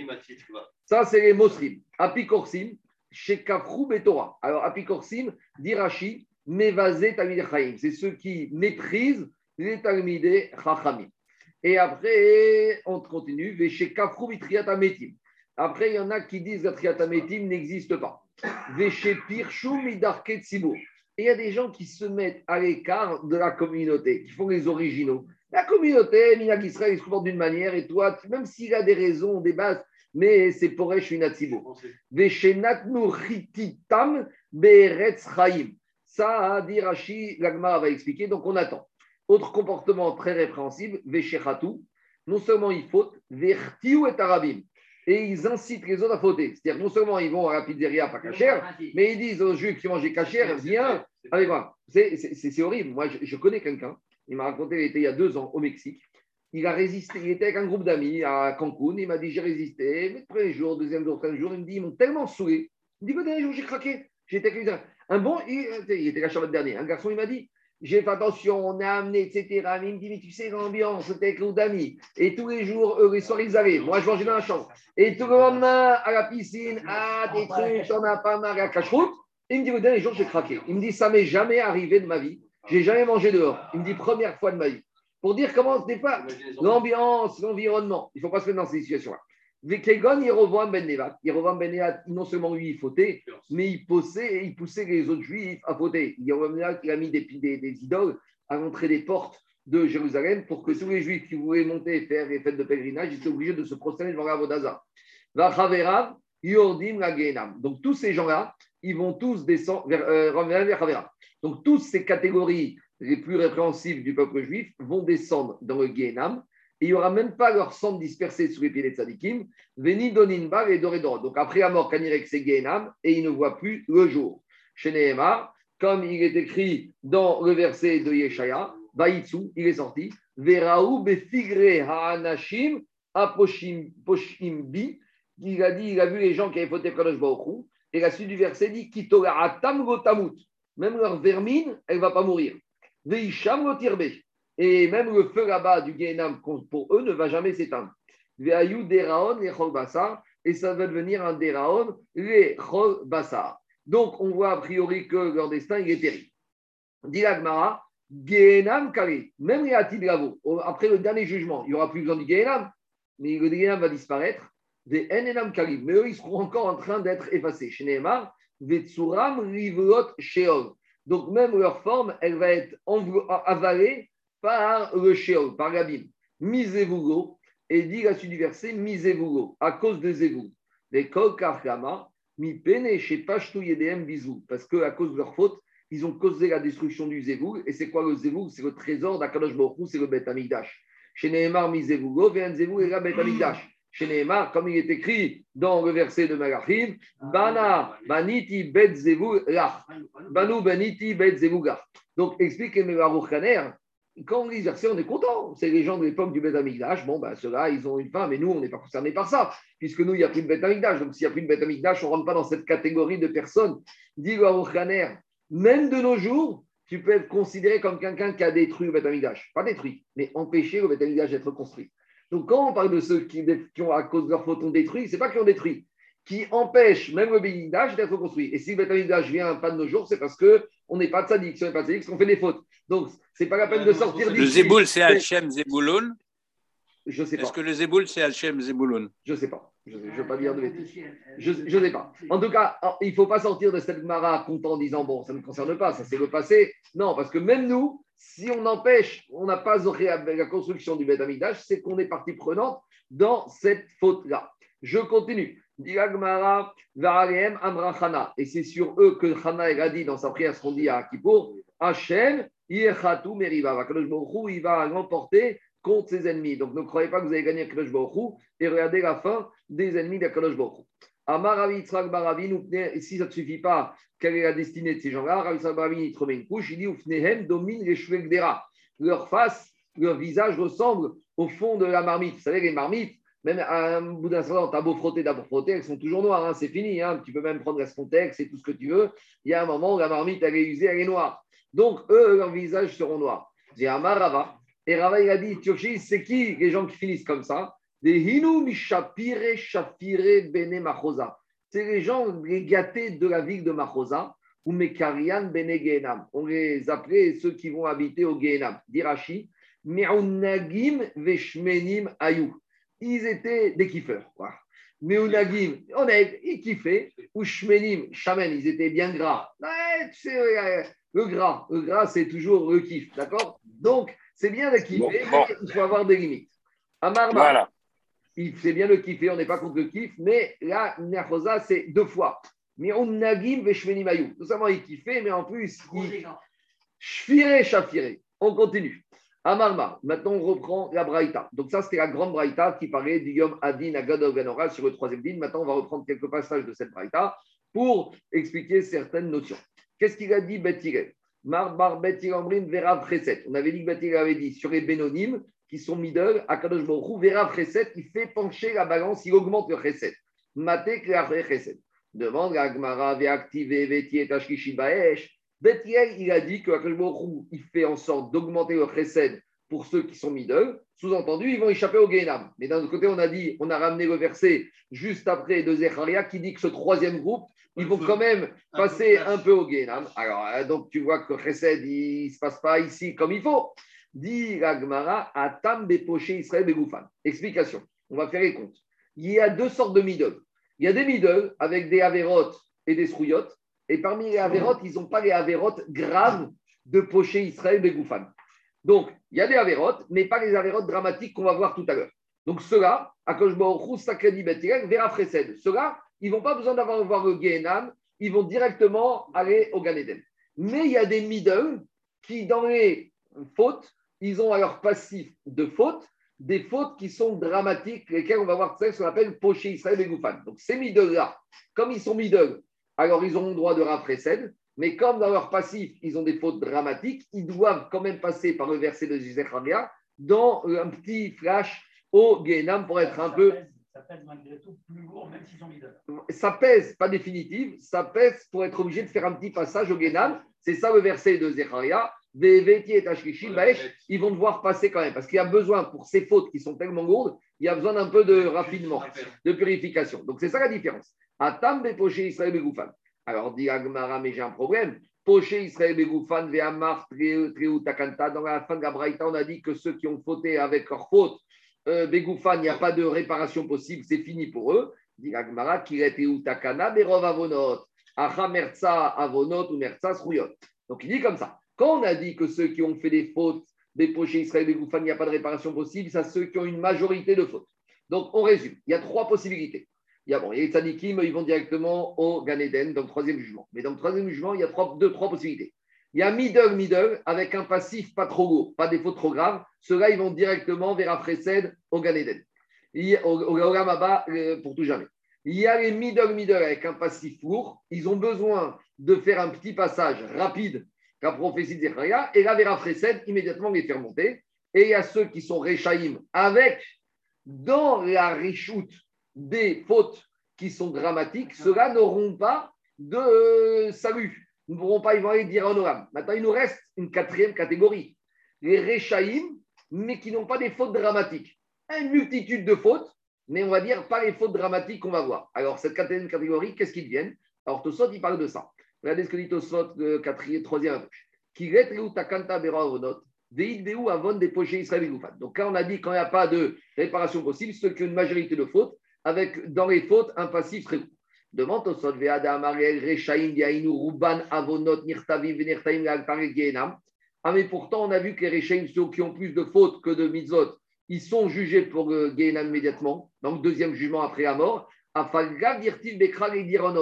Ça, c'est les Mosrim. Apikorsim, chez Kafrou Torah. Alors, Apikorsim, Dirachi, Mevazé Talmid Chaim. C'est ceux qui méprisent les Talmidei Chachamim. Et après, on continue, chez Kafrou Ametim. Après, il y en a qui disent que Ametim n'existe pas. Et il y a des gens qui se mettent à l'écart de la communauté, qui font les originaux. La communauté, Minak Israël, il se comporte d'une manière, et toi, même s'il a des raisons, des bases, mais c'est pour une Beretz Chaim. Ça, dit Rashi, l'Agmar va expliquer, donc on attend. Autre comportement très répréhensible, Veshechatu. Non seulement ils fautent, Vertiu et Arabim. Et ils incitent les autres à fauter. C'est-à-dire, non seulement ils vont à la pizzeria pas cachère, mais ils disent aux juifs qui mangent cachère, viens avec moi. C'est horrible. Moi, je connais quelqu'un il m'a raconté, il était il y a deux ans au Mexique. Il a résisté, il était avec un groupe d'amis à Cancun. Il m'a dit J'ai résisté. Mais le premier jour, deuxième jour, troisième jour, il me dit Ils m'ont tellement saoulé. Il me dit Le dernier jour, j'ai craqué. J'étais avec un bon, il, il était la chambre dernier. Un garçon, il m'a dit j'ai fait attention, on a amené, etc. Mais il me dit, mais tu sais, l'ambiance, c'était avec groupe d'amis. Et tous les jours, eux, les soirs, ils arrivent. Moi, je mangeais dans la chambre. Et tout le lendemain, à la piscine, ah, des trucs, on a pas mal à cache Il me dit, le dernier jour, j'ai craqué. Il me dit, ça m'est jamais arrivé de ma vie j'ai jamais mangé dehors. Il me dit première fois de ma vie. Pour dire comment n'est pas l'ambiance, l'environnement. Il ne faut pas se mettre dans ces situations-là. Vekegon, Yerovam Ben Nevat. Yerovam Ben Nevat, non seulement lui, il fautait, mais il poussait, il poussait les autres juifs à fauter. Yerovam Ben il a mis des, des, idoles à l'entrée des portes de Jérusalem pour que tous les juifs qui voulaient monter et faire les fêtes de pèlerinage, ils étaient obligés de se prosterner devant la Vodazah. Vachaverav, Yordim la Donc tous ces gens-là, ils vont tous descendre vers euh, Donc, toutes ces catégories les plus répréhensibles du peuple juif vont descendre dans le Guénam il n'y aura même pas leur sang dispersé sous les pieds des tzadikim, veni doninba et dorédor. Donc, après la mort, Kanirek, c'est et il ne voit plus le jour. Chez comme il est écrit dans le verset de Yeshaya, Vaïtsu, il est sorti, Veraou befigre ha'anashim aposhimbi, il a dit, il a vu les gens qui avaient fauté Kadosh Baruch et la suite du verset dit Même leur vermine, elle ne va pas mourir. Et même le feu là-bas du Guénam, pour eux, ne va jamais s'éteindre. Et ça va devenir un Deraon, les Donc, on voit a priori que leur destin, est terrible. Dit l'Agmara, Guénam Kari, même les Atidravo, après le dernier jugement, il n'y aura plus besoin du Guénam, mais le Guénam va disparaître des Kalim, mais eux, ils seront encore en train d'être effacés. Chez Neymar, Vetsuram Sheol. Donc, même leur forme, elle va être avalée par le Sheol, par l'abîme. Misevugo, et dit la suite du verset, Misevugo, à cause de Zevou. Les Kol Karkama, Mi Pene, chez Pashtu Yedem Bizou, parce qu'à cause de leur faute, ils ont causé la destruction du Zevou. Et c'est quoi le Zevou C'est le trésor d'Akadosh Baruch c'est le Beth Amikdash. Chez Nehemar, Mizevugo, Veanzevu, et Bet Amigdash. Chez Nehemar, comme il est écrit dans le verset de Malachim, Bana, Baniti, Bet Zevu, Banu, Baniti, Bet Zevu, Donc, explique Baruch Kaner, quand on lit verset, on est content. C'est les gens de l'époque du Beth Amikdash. Bon, ben, ceux-là, ils ont une fin, mais nous, on n'est pas concernés par ça, puisque nous, il n'y a plus de Beth Amikdash. Donc, s'il n'y a plus de Beth Amikdash, on ne rentre pas dans cette catégorie de personnes. Dit Khaner, même de nos jours, tu peux être considéré comme quelqu'un qui a détruit le Beth Amikdash. Pas détruit, mais empêché le Beth Amikdash d'être construit. Donc, quand on parle de ceux qui, ont, à cause de leur faute, ont détruit, ce n'est pas qu'ils ont détruit, qui empêchent même le Beth d'être construit. Et si le Beth vient pas de nos jours, c'est parce qu'on n'est pas de sadique. Si on n'est pas de sadique, c'est qu'on fait des fautes. Donc, c'est pas la peine de sortir Le Zéboul, c'est Hachem Zébouloun Je sais pas. Est-ce que le Zéboul, c'est Hachem Zébouloun Je ne sais pas. Je ne veux pas dire de bêtises. Je ne sais pas. En tout cas, il ne faut pas sortir de cette mara content en disant bon, ça ne me concerne pas, ça c'est le passé. Non, parce que même nous, si on empêche, on n'a pas avec la construction du Beth c'est qu'on est partie prenante dans cette faute-là. Je continue. Et c'est sur eux que Chana a dit dans sa prière ce qu'on dit à Kippour Hachem, il va l'emporter contre ses ennemis. Donc ne croyez pas que vous allez gagner Kadosh et regardez la fin des ennemis d'Akadosh Baruch Amar et si ça ne suffit pas, quelle est la destinée de ces gens-là? Rav Yitzhak Baravi, il une couche, il dit Ufnehem domine les Shvegdera. Leur face, leur visage ressemble au fond de la marmite. Vous savez, les marmites, même à un bout d'un certain temps, tu as beau frotter, d'abord frotter, elles sont toujours noires, hein, c'est fini. Hein, tu peux même prendre la Spontex et tout ce que tu veux. Il y a un moment où la marmite, elle est usée, elle est noire. Donc, eux, leurs visages seront noirs. J'ai Amar Rava. Et Rava, il a dit c'est qui les gens qui finissent comme ça? Des Hinu Mishapire Shapire Bene Machosa. C'est les gens, les gâtés de la ville de Machosa, ou Mekarian Bene Gehenam. On les appelait ceux qui vont habiter au Gehenam. Dirachi, Me'unagim Veshmenim Ayou. Ils étaient des kiffeurs. Meunagim, on ils kiffaient. Ou Shmenim, Shamen, ils étaient bien gras. Ouais, tu sais, le gras, le gras, c'est toujours le kiff, d'accord? Donc, c'est bien de kiffer, mais il faut avoir des limites. Amarma, voilà. c'est bien le kiffer, on n'est pas contre le kiff, mais là, Nerchosa, c'est deux fois. Mais on nagim mayou. Tout simplement, il kiffait, mais en plus, il shfiré, shafiré. On continue. Amarma, maintenant on reprend la Braïta. Donc ça, c'était la grande Braïta qui parlait du Yom Adin Ganora sur le troisième din. Maintenant, on va reprendre quelques passages de cette Braïta pour expliquer certaines notions. Qu'est-ce qu'il a dit Bethirel Marbar Verav Chesed. On avait dit que Bethirel avait dit sur les Bénonymes qui sont middle, Akadosh Baruch Verav Chesed, il fait pencher la balance, il augmente le Chesed. Mate Chesed. Demande à Gmara, Veaktive, Vetier, Tashkishi Bethirel, il a dit que il fait en sorte d'augmenter le Chesed pour ceux qui sont middle. Sous-entendu, ils vont échapper au Gehenam. Mais d'un autre côté, on a dit, on a ramené le verset juste après de Zecharia qui dit que ce troisième groupe, ils vont quand même passer un peu au Gehenam. Alors, euh, donc, tu vois que Chesed, il ne se passe pas ici comme il faut. Dit Ragmara, Atam Bepoché Israël Begoufan. Explication. On va faire les comptes. Il y a deux sortes de middle. Il y a des middle avec des avérotes et des srouillottes. Et parmi les avérotes, ils n'ont pas les avérotes graves de Poché Israël Begoufan. Donc, il y a des avérotes, mais pas les avérotes dramatiques qu'on va voir tout à l'heure. Donc, ceux-là, Akosh Baruch Sakredi Betirek, Vera Fresed. Ceux-là, ils vont pas besoin d'avoir voir le Gehenam, ils vont directement aller au Gan Mais il y a des middle qui, dans les fautes, ils ont alors passif de fautes, des fautes qui sont dramatiques, lesquelles on va voir ce qu'on appelle poché Israël et Goufan. Donc ces middle-là, comme ils sont middle, alors ils ont le droit de rafraîchir, mais comme dans leur passif, ils ont des fautes dramatiques, ils doivent quand même passer par le verset de Zécharia dans un petit flash au Gehenam pour être un peu ça pèse malgré tout plus lourd, même s'ils sont middle. Ça pèse, pas définitive, ça pèse pour être obligé de faire un petit passage au Guénam. C'est ça le verset de Zecharia. Ils vont devoir passer quand même, parce qu'il y a besoin, pour ces fautes qui sont tellement lourdes, il y a besoin d'un peu de raffinement, de purification. Donc c'est ça la différence. Atam poché Israël Begoufan. Alors dit Agmara, mais j'ai un problème. Poché Israël Begoufan, Ve'amar, Takanta. Dans la fin de la Braïta, on a dit que ceux qui ont fauté avec leur faute, euh, il n'y a pas de réparation possible, c'est fini pour eux. Dit Agmara, Utakana, Berov Avonot, Acha Merza Avonot ou Merza Donc il dit comme ça. Quand on a dit que ceux qui ont fait des fautes, des pochés Israël, Begoufan, il n'y a pas de réparation possible, c'est ceux qui ont une majorité de fautes. Donc on résume. Il y a trois possibilités. Il y a, bon, les tzadikim, ils vont directement au Gan Eden, dans le troisième jugement. Mais dans le troisième jugement, il y a deux, trois possibilités. Il y a middle, middle, avec un passif pas trop lourd, pas des fautes trop graves. Ceux-là, ils vont directement vers Afresed au Ganéden. Au, au, au pour tout jamais. Il y a les middle, middle avec un passif lourd. Ils ont besoin de faire un petit passage rapide, la prophétie de Zechariah, et là, vers Afresed, immédiatement les faire monter. Et il y a ceux qui sont Rechaïm avec, dans la richoute des fautes qui sont dramatiques, ceux-là n'auront pas de salut ne pourront pas, ils vont aller dire honorable. Maintenant, il nous reste une quatrième catégorie, les Rechaïm, mais qui n'ont pas des fautes dramatiques. Une multitude de fautes, mais on va dire pas les fautes dramatiques qu'on va voir. Alors, cette quatrième catégorie, qu'est-ce qu'ils deviennent Alors, Tosot, il parle de ça. Regardez ce que dit Tosot, le quatrième, troisième avon des Donc là, on a dit quand il n'y a pas de réparation possible, ceux qui ont une majorité de fautes, avec dans les fautes un passif très court. Demande Sod Veada Amariel Rechaim Yainu Ruban Avonot Nirtavim Venertaim Genam. Ah, mais pourtant, on a vu que les Rechaim, ceux qui ont plus de fautes que de mitzvot, ils sont jugés pour euh, Genam immédiatement. Donc, deuxième jugement après la mort. Afalga Dirtiv Bekral et Diron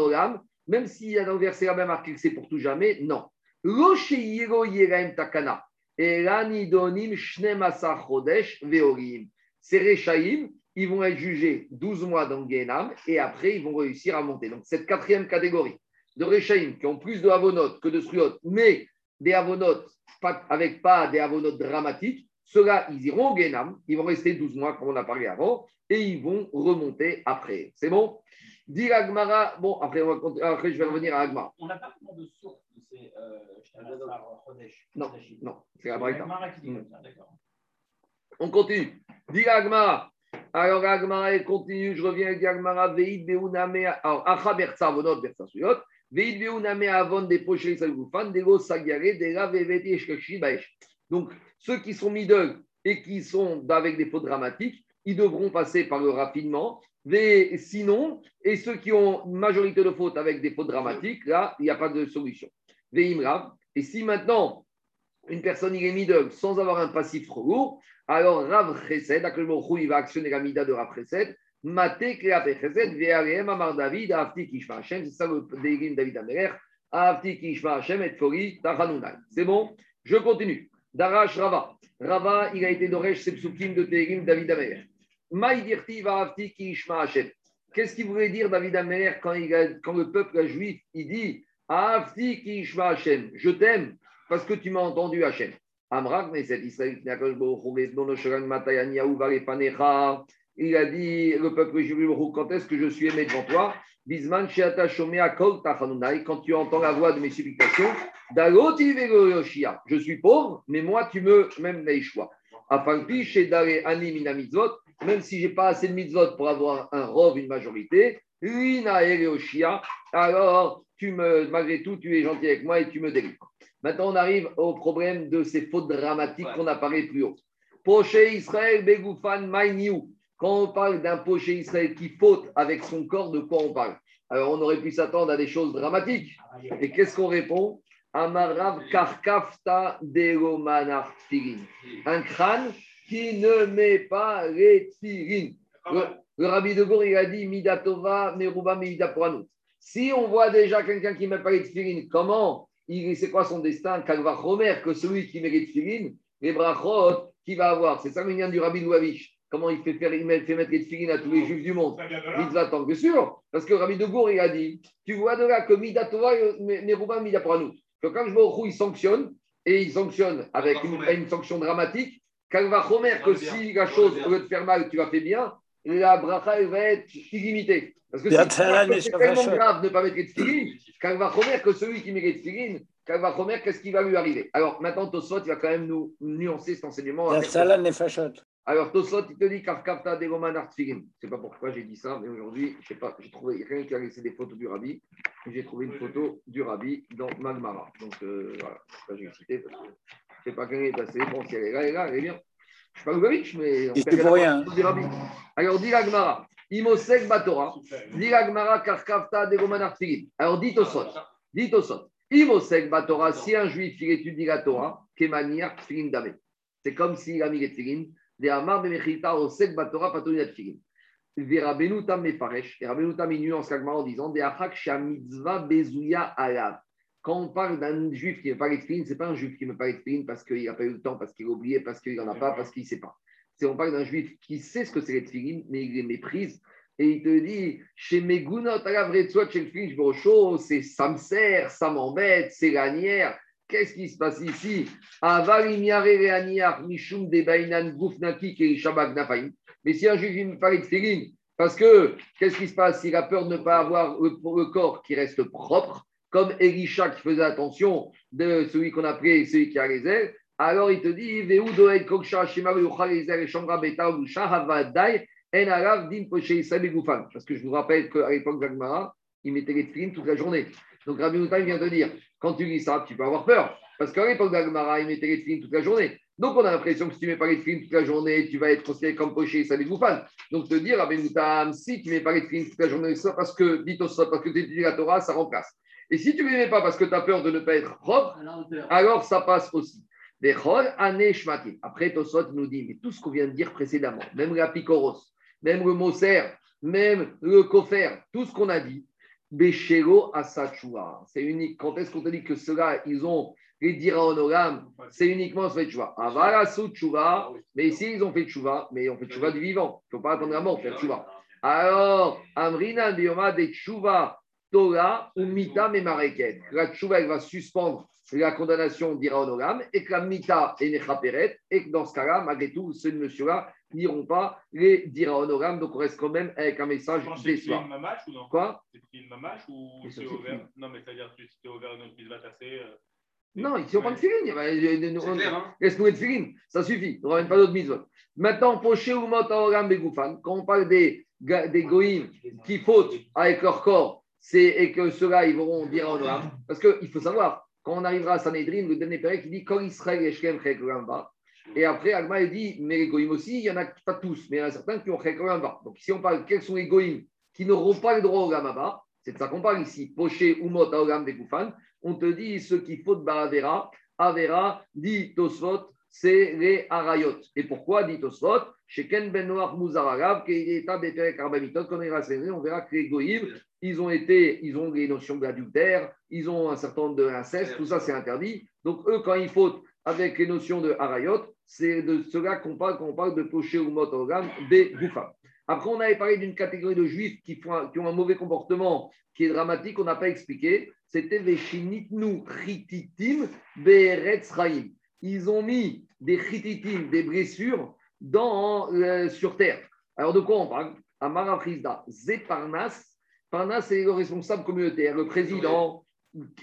même s'il y a dans le verset la même que c'est pour tout jamais, non. Losheyiro Yeraim Takana. Elanidonim Shnemasa Chodesh Veorim. Ces Rechaim, ils vont être jugés 12 mois dans Guénam et après, ils vont réussir à monter. Donc, cette quatrième catégorie de Rechaim qui ont plus de avonotes que de Sriot, mais des avonotes avec pas des avonotes dramatiques, ceux-là, ils iront au Guénam, ils vont rester 12 mois, comme on a parlé avant, et ils vont remonter après. C'est bon? Dit Agmara, bon, après, après, je vais revenir à Agmara. On n'a pas vraiment de source de ces euh, Non, non, c'est la mm. On continue. Dit Agmara. Alors, Agmara, continue, je reviens avec Agmara, Veid Beuname, alors, Acha Bertsa, Avonot, Bertsa Suyot, Veid Beuname, Avon, des Pochés, Salgoufan, Dego, Sagare, Dera, Veveti, Eshkashi, Baesh. Donc, ceux qui sont middle et qui sont avec des fautes dramatiques, ils devront passer par le raffinement. Mais sinon, et ceux qui ont une majorité de fautes avec des fautes dramatiques, là, il n'y a pas de solution. Veimra. Et si maintenant, une personne il est middle sans avoir un passif trop lourd, alors Rav Chesed, il va actionner la mida de Rav Chesed, Mate Kreat Chesed, Ve'alem Amar David, Afti Kishma Hashem, c'est ça le dégrim David Ameler, Afti Kishma Hashem et Fori Tachanunai. C'est bon? Je continue. Darash Rava. Rava, il a été d'Oresh Sepsukim de Tégrim David Ameler. Maïdirti va Afti Kishma Hashem. Qu'est-ce qu'il voulait dire David Ameler quand, quand le peuple juif, il dit Afti Kishma Hashem, je t'aime parce que tu m'as entendu Hashem. Il a dit, le peuple juif, quand est-ce que je suis aimé devant toi? Bisman quand tu entends la voix de mes supplications, je suis pauvre, mais moi tu me même choix. Même si je n'ai pas assez de mitzvot pour avoir un rov, une majorité, alors tu me, malgré tout, tu es gentil avec moi et tu me délivres. Maintenant, on arrive au problème de ces fautes dramatiques qu'on a parlé plus haut. Poché Israël, Begoufan, Maïniou. Quand on parle d'un poché Israël qui faute avec son corps, de quoi on parle? Alors, on aurait pu s'attendre à des choses dramatiques. Et qu'est-ce qu'on répond? Amarav karkafta Un crâne qui ne met pas les tfilin. Le, rabbi de Gour, il a dit Midatova, Meruba, Midaporanut. Si on voit déjà quelqu'un qui ne met pas les tfilin, comment c'est quoi son destin? Kalva Romer, que celui qui mérite Tfilin, les brachot, qui va avoir. C'est ça le du Rabbi Louavich. Comment il fait, faire, il fait mettre les Tfilin à tous les juifs du monde? Mitzvah tant que sûr. Parce que Rabbi de Gour, il a dit Tu vois de là que Mida Tova, Neruba, Mida nous. Que quand je vois il sanctionne, et il sanctionne avec une, sanction dramatique, Kalva Romer, que si la chose, au lieu de faire mal, tu vas faire bien, la bracha, elle va être illimitée. Parce que c'est tellement grave de ne pas mettre les tefilin, quand va que celui qui met les tefilin, quand va qu'est-ce qui va lui arriver? Alors maintenant, Tosfot, il va quand même nous nuancer cet enseignement. Alors Tosfot, il te dit Kafkafta de Roman Je ne sais pas pourquoi j'ai dit ça, mais aujourd'hui, je sais pas, j'ai trouvé, il y a quelqu'un qui a laissé des photos du rabbi. J'ai trouvé une photo du rabbi dans Magmara. Donc euh, voilà, j'ai cité parce que je ne sais pas quand elle est passée. Bon, si elle est là, elle est là, elle est bien. Je ne suis pas mais on fait rien. Du rabbi. Alors, dit l'Agmara. Imosek Batora, Diragmara Karkafta de Romanartigim. Alors dites au sot, dites au sot. Imosek Batora, si un juif il étudie la Torah, Kemania Tfilin Dame. C'est comme s'il a mis les Tfilin, de Amar de Mechita, Osek Batora, Patonia Tfilin. Rabbeinu Tam Mefaresh, et Rabbeinu Tam nuance l'Agmara en disant, de Achak Mitzvah Bezuya Alav. Quand on parle d'un juif qui ne veut pas l'exprimer, ce n'est pas un juif qui ne veut pas l'exprimer parce qu'il n'a pas eu le temps, parce qu'il a oublié, parce qu'il n'en a pas, parce qu'il ne sait pas. C'est on parle d'un juif qui sait ce que c'est les mais il les méprise. Et il te dit, chez mes gounot, à la vraie chez le c'est ça me sert, ça m'embête, c'est lanière. Qu'est-ce qui se passe ici? Mais si un juif me parle de parce que qu'est-ce qui se passe? Il a peur de ne pas avoir le, le corps qui reste propre, comme Elisha qui faisait attention de celui qu'on appelait celui qui a les alors il te dit parce que je vous rappelle qu'à l'époque d'Agmara, il mettait les tefilines toute la journée. Donc Rabbi Mouta vient de dire quand tu lis ça, tu peux avoir peur. Parce qu'à l'époque d'Agmara, il mettait les tefilines toute la journée. Donc on a l'impression que si tu mets pas les tefilines toute la journée, tu vas être considéré comme poché Sabi Goufan. Donc te dire, Rabbi Mouta, si tu mets pas les tefilines toute la journée, ça parce que, dit parce que tu étudies la Torah, ça remplace. Et si tu ne les mets pas parce que tu as peur de ne pas être propre, alors ça passe aussi. Après, Tosot nous dit, mais tout ce qu'on vient de dire précédemment, même la picoros, même le moser, même le kofer, tout ce qu'on a dit, Beshelo Asachua. C'est unique. Quand est-ce qu'on te dit que ceux-là, ils ont les dira honoram, c'est uniquement ce fait chouva. Avala chouva, mais ici ils ont fait chouva, mais on fait chouva du vivant. Il ne faut pas attendre la mort pour faire chouva. Alors, Amrina Dioma de chouva Torah ou Mita Memareket. La chouva, elle va suspendre la condamnation d'Ira Onoram et que la Mita est Nechaperet et que dans ce cas-là, malgré tout, ce monsieur-là n'iront pas les Dira. Donc on reste quand même avec un message. C'est ou non Quoi? C'est une mamache ou c'est ouvert Non, mais c'est-à-dire que c'était ouvert une autre tassée. Euh, non, ici on parle de filine. Laisse-nous être filine, ça suffit. On ne ramène pas d'autres mitzvot. Maintenant, poché ou Oram Begoufan, quand on parle des, des goïms qui fautent avec leur corps, et que ceux-là, ils vont dire en Parce qu'il faut savoir, quand on arrivera à Sanhedrin, le dernier père qui dit quand Israël Eshkem Et après, Agma il dit mais les goïms aussi, il n'y en a pas tous, mais il y en a certains qui ont Chekramba. Donc si on parle quels sont les goïms qui n'auront pas le droit au Gamaba, c'est de ça qu'on parle ici. Poché ou Mot Aogam Begoufan, on te dit ceux qui fautent Baravera, Avera, dit Tosfot, c'est les Arayot. Et pourquoi, dit Tosfot Chez Ken Ben Noach Mouzaragav, état des Arbamitot, quand on ira on verra que les goïms, ils ont été, ils ont des notions d'adultère, ils ont un certain nombre d'inceste, tout ça c'est interdit. Donc eux, quand ils fautent avec les notions de harayot, c'est de cela qu'on parle quand on parle de poché ou motogam des bouffas. Après, on avait parlé d'une catégorie de juifs qui, font, qui, ont un mauvais comportement qui est dramatique, on n'a pas expliqué. C'était Veshinitnu Chititim Be'eretz Ils ont mis des chititim, des blessures, dans, euh, sur terre. Alors de quoi on parle? Amara Frisda, Zeparnas Parnas, c'est le responsable communautaire, le président.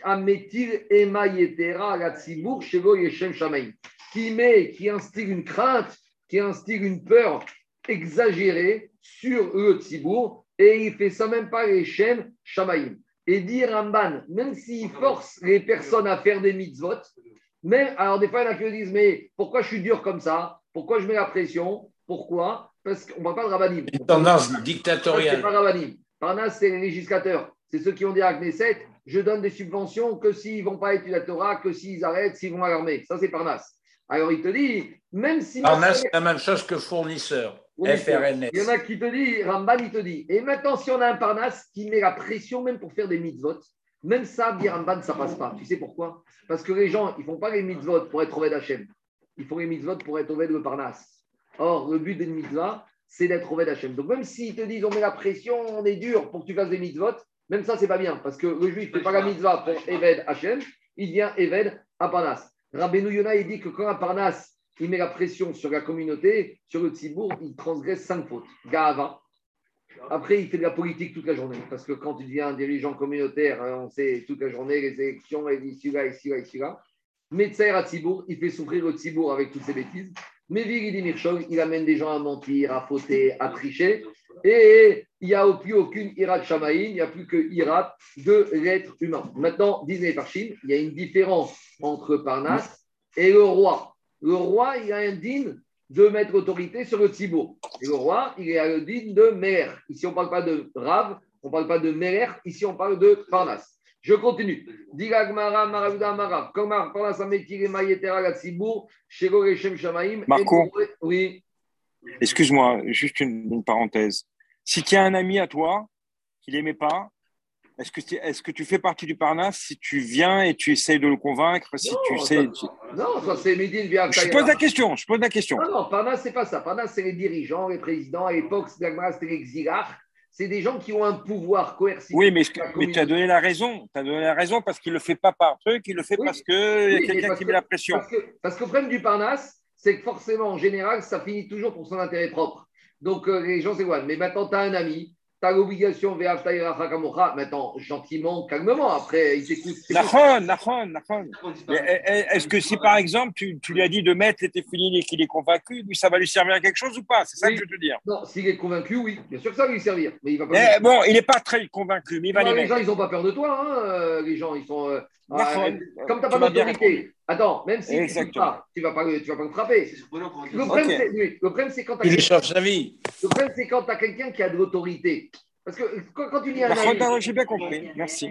Ametir Ema Yetera Gatzibour Shevo Yeshem Shamaim. Qui met, qui instille une crainte, qui instille une peur exagérée sur le et il fait ça même pas les Shem. Et dit Ramban, même s'il force les personnes à faire des mitzvot, même, alors des fois, il y en a qui disent, mais pourquoi je suis dur comme ça? Pourquoi je mets la pression? Pourquoi? Parce qu'on ne parle pas de Rabbanim. Une tendance dictatoriale. C'est pas Rabbanim. Parnas, c'est les législateurs. C'est ceux qui ont dit à Knesset je donne des subventions que s'ils ne vont pas étudier la Torah, que s'ils arrêtent, s'ils vont à l'armée. Ça, c'est Parnas. Alors, il te dit même si. Parnas, c'est la même chose que fournisseur. FRNS. Il y en a qui te dit, Ramban, il te dit. Et maintenant, si on a un Parnas qui met la pression même pour faire des mitzvot, même ça, dit Ramban, ça passe pas. Tu sais pourquoi? Parce que les gens, ils font pas les mitzvot pour être Oved Hachem. Ils font les mitzvot pour être Oved le Parnas. Or, le but d'une mitzvah, c'est d'être Oved Hachem. Donc même s'ils te disent on met la pression, on est dur pour que tu fasses des mitzvot, même ça, c'est pas bien, parce que le juif ne fait pas la mitzvah pour Eved Hachem, il vient Eved à Parnas. Rabbeinu Yona, il dit que quand à Parnas, il met la pression sur la communauté, sur le tzibour, il transgresse cinq fautes. Gahava. Après, il fait de la politique toute la journée, parce que quand tu deviens dirigeant communautaire, hein, on sait toute la journée les élections, et ici, là, ici, là, ici, là. Metzer à il fait souffrir le Tzibour avec toutes ses bêtises. Mais dit il amène des gens à mentir, à fauter, à tricher. Et il n'y a plus aucune ira de Shamaïn, il n'y a plus que ira de l'être humain. Maintenant, Disney Chine, il y a une différence entre Parnas et le roi. Le roi, il a un digne de mettre autorité sur le Tzibour. Et le roi, il a le digne de mère. Ici, on ne parle pas de Rav, on ne parle pas de Merer, ici, on parle de Parnas. Je continue. Marco, oui. Excuse-moi, juste une, parenthèse. Si tu as un ami à toi qui l'aimait pas, Est-ce que, est que tu fais partie du Parnasse si tu viens et tu essayes de le convaincre si non, tu ça, sais, Non, ça c'est Médine via Je pose la question, je pose la question. Non, non, Parnasse, c'est pas ça. Parnasse, c'est les dirigeants, les présidents. À l'époque, c'était les exilars. C'est des gens qui ont un pouvoir coercitif. Oui, mais, mais tu as donné la raison. Tu as donné la raison parce qu'il ne le fait pas par truc, il le fait parce qu'il y a quelqu'un qui met la pression. Parce que, parce que le problème du Parnasse, c'est que forcément, en général, ça finit toujours pour son intérêt propre. Donc, euh, les gens s'éloignent. Mais maintenant, tu as un ami, tu as l'obligation, maintenant, gentiment, calmement, après, il t'écoute. Est-ce que si, par exemple, tu, tu, lui as dit de mettre les téfilines et qu'il est convaincu, lui, ça va lui servir à quelque chose ou pas? C'est ça que je veux te dire. Non, s'il est convaincu, oui, bien sûr que ça va lui servir. Mais il va pas mais bon, il n'est pas très convaincu, mais il va les, les gens, ils n'ont pas peur de toi, hein, euh, les gens, ils sont. Euh, euh, comme tu n'as pas d'autorité. Attends, même si tu ne pas, tu ne vas, pas, tu vas pas le frapper. Le problème, c'est quand tu as. sa vie. Le problème, c'est quand tu as quelqu'un qui a de l'autorité. Parce que quand, quand tu dis un. J'ai bien compris. Merci.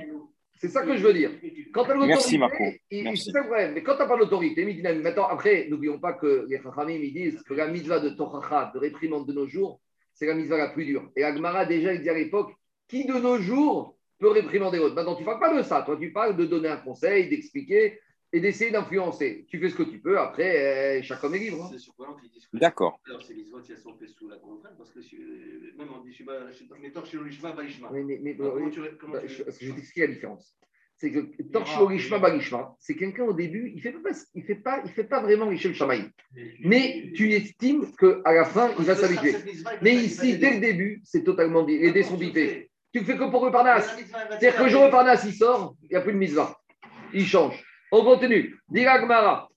C'est ça que je veux dire. Quand tu as l'autorité, Merci, Marco. C'est vrai, mais quand tu n'as pas l'autorité, maintenant, après, n'oublions pas que les Chachamim, ils disent que la mitzvah de Tochacha, de réprimande de nos jours, c'est la mitzvah la plus dure. Et Agmara, déjà, il dit à l'époque, qui de nos jours peut réprimander l'autre. Maintenant, tu ne parles pas de ça. Toi, tu parles de donner un conseil, d'expliquer et d'essayer d'influencer. Tu fais ce que tu peux. Après, euh, chaque homme est libre. Hein. D'accord. Alors, c'est les votes qui sont sous la contrainte parce que euh, même on dit mais torche l'ishma, balishma. Mais, mais, mais comment tu, comment bah, tu... Je, t'explique la différence. C'est que torche l'ishma, balishma, c'est quelqu'un au début, il ne fait, pas, il fait, pas, il fait pas vraiment l'ishma shamaï. Mais tu estimes qu'à la fin, il va s'habituer. Mais ici, dès le début, c'est totalement dit. Les dés sont bités. Tu ne fais que pour le Parnasse. C'est-à-dire que le jour où Parnasse il sort, il n'y a plus de misva. Il change. On continue. Diragmara.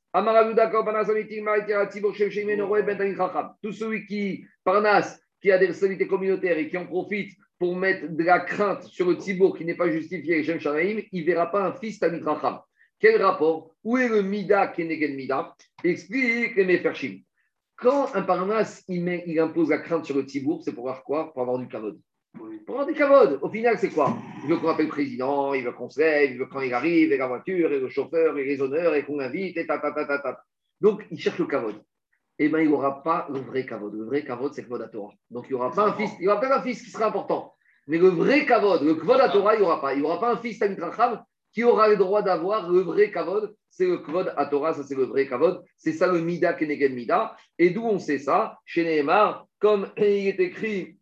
Tout celui qui, Parnasse, qui a des responsabilités communautaires et qui en profite pour mettre de la crainte sur le tibour qui n'est pas justifié, il ne verra pas un fils d'Amit Quel rapport? Où est le Mida Kenegen Mida? Explique les Mefershim. Quand un Parnasse il, met, il impose la crainte sur le tibour, c'est pour avoir quoi? Pour avoir du kavod. Pour avoir des cavodes. Au final, c'est quoi? Il veut qu'on appelle le président, il veut qu'on se lève, il veut quand il arrive, et la voiture, et le chauffeur, et les honneurs, et qu'on l'invite, et ta, ta, ta, ta, ta. Donc, il cherche le cavode. Eh bien, il n'y aura pas le vrai cavode. Le vrai cavode, c'est le Torah. Donc, il n'y aura pas un fils. Il y aura peut-être un fils qui sera important. Mais le vrai kavod, le kvod Torah, il n'y aura pas. Il n'y aura pas un fils Racham qui aura le droit d'avoir le vrai kavod. C'est le kvod Torah, ça c'est le vrai kavod. C'est ça le mida kenegen mida. Et d'où on sait ça? Chez Nehemar, comme il est écrit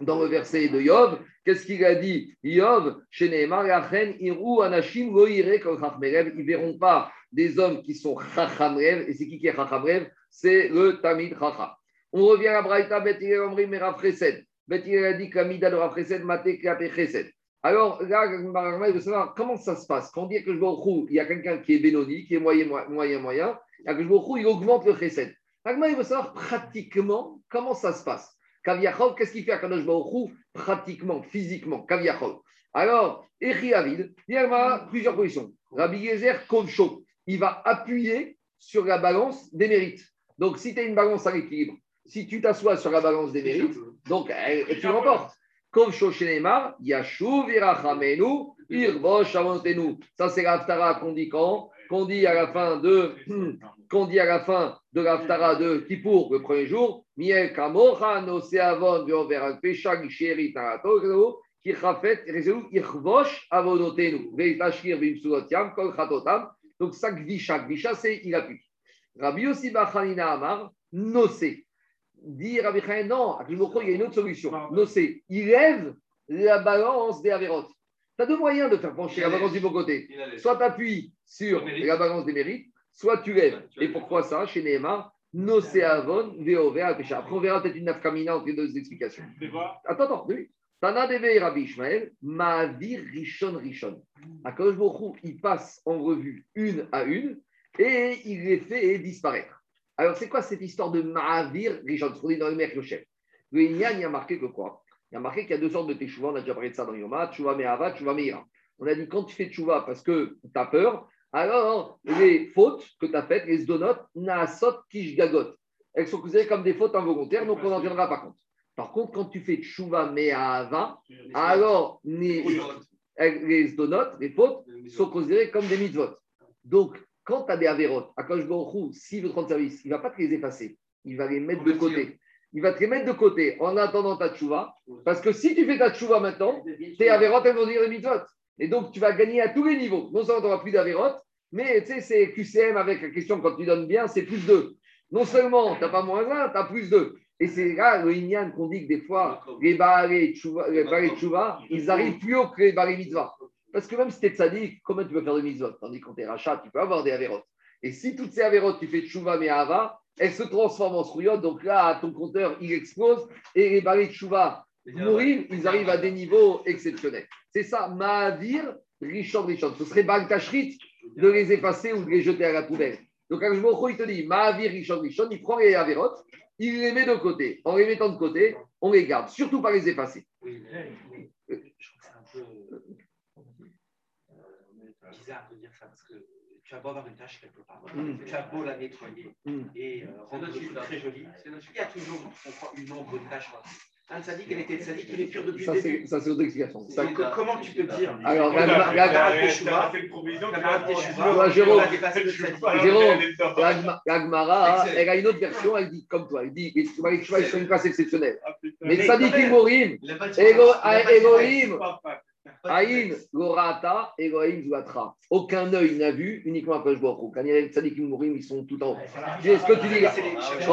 dans le verset de Yov, qu'est-ce qu'il a dit? Yov, chez Nehemar, Iru Anashim Ils verront pas des hommes qui sont Chachamrev. Et c'est qui qui est Chachamrev? C'est le Tamid Chacham. On revient à Braïta, Betir Omri Meraf Chesed. Betir a dit Kamida de Rav Chesed, Mate. Alors là, il veut savoir comment ça se passe. Quand on dit que je il y a quelqu'un qui est Benoni, qui est moyen, moyen, moyen, et que je il augmente le Chesed. il veut savoir pratiquement comment ça se passe. Kaviachol, qu'est-ce qu'il fait à Kadosh Baruchou Pratiquement, physiquement, Kaviachol. Alors, Echi Avid, il y a plusieurs positions. Rabbi Yezer Kovcho, il va appuyer sur la balance des mérites. Donc, si tu as une balance à l'équilibre, si tu t'assois sur la balance des mérites, donc tu remportes. Kovcho Shenemar, Yashuv Irachamenu, Irbosh. Ça, c'est l'Aftara qu'on dit quand Qu'on dit à la fin de qu'on dit à la fin de l'Aftara de Kippour, le premier jour, Miel Kamocha, Noseavon, Viover Pesha, Gisheri, Tarato, qui rafet, résolu, Irvosh, Avodotenu, Veitashir, Vimsuotiam, Kol Khatotam. Donc, ça, Gvisha, Gvisha, c'est il appuie. Rabbi Yossi Bachanina Amar, Nosé. Dit Rabbi Chaim, non, il y a une autre solution. Nosé, il lève la balance des Averot. Tu as deux moyens de faire pencher la balance du bon côté. Soit tu appuies sur la balance des mérites, soit tu lèves. Et pourquoi ça Chez Nehemar, Noseavon, Veover, Pécha. Après, on verra peut-être une nafkamina entre les deux explications. Attends, attends, oui. Tana Deve Rabbi Ishmael, Ma'avir Rishon Rishon. Akadosh Baruch il passe en revue une à une et il les fait disparaître. Alors, c'est quoi cette histoire de Ma'avir Rishon Ce qu'on dit dans le Mère chef. Le Inyan, il y a marqué que quoi? Il y a marqué qu'il y a deux sortes de teshuva. On a déjà parlé de ça dans Yoma Tchouva Me'ava, Tchouva Me'ira. On a dit quand tu fais tchouva parce que tu as peur, alors les fautes que tu as faites, les zdonotes, naasot kishgagot, elles sont considérées comme des fautes involontaires, donc on n'en tiendra pas compte. Par contre, quand tu fais tchouva me'ava, alors les, les les fautes, sont considérées comme des mitzvot. Donc, quand tu as des avérotes, à Baruch s'il veut te rendre service, il ne va pas te les effacer, il va les mettre de côté. il va te les mettre de côté en attendant ta tchouva. Parce que si tu fais ta tchouva maintenant, tes avérotes, elles vont devenir les mitzvot. Et donc, tu vas gagner à tous les niveaux. Non seulement tu n'auras plus d'avérotes, mais tu sais, c'est QCM avec la question quand tu donnes bien, c'est plus 2. Non seulement tu n'as pas moins 1, tu as plus 2. Et c'est là le Inyan qu'on dit que des fois, les Bahalé Tchouva, ils arrivent plus haut que les Bahalé Mitzvah. Parce que même si tu es tzaddik, comment tu peux faire de mitzvot? Tandis que quand tu es rachat, tu peux avoir des avérotes. Et si toutes ces avérotes, tu fais tchouva mais ava, elles se transforment en srouyot. Donc là, ton compteur, il explose. Et les barils tchouva mourir, ils arrivent à des niveaux exceptionnels. C'est ça, Mahavir, Richard, Richard. Ce serait Bal de les effacer ou de les jeter à la poubelle. Donc, quand je il te dit Mahavir, Richard, Richard, il prend les avérotes, il les met de côté. En les mettant de côté, on les garde, surtout pas les effacer. Oui, je trouve que c'est un peu euh, bizarre de dire ça parce que tu vas beau avoir une tâche quelque part, mm. tu as beau la nettoyer mm. et euh, rendre le très jolie, il y a toujours une ombre de tâche. Un sadique, elle était sadique, il est pur depuis ça, le début. Ça, c'est autre explication. comment tu peux dire Alors, la Gagmara, elle a une autre version, elle dit comme toi, elle dit les Chouva, sont une classe exceptionnelle. Ah, Mais Sadik Morim, Elohim, Aïn, Gorata, Elohim, Zouatra. Aucun œil n'a vu, uniquement un Peshboro. Quand il y a les Mourim, ils sont tout en haut. ce que tu dis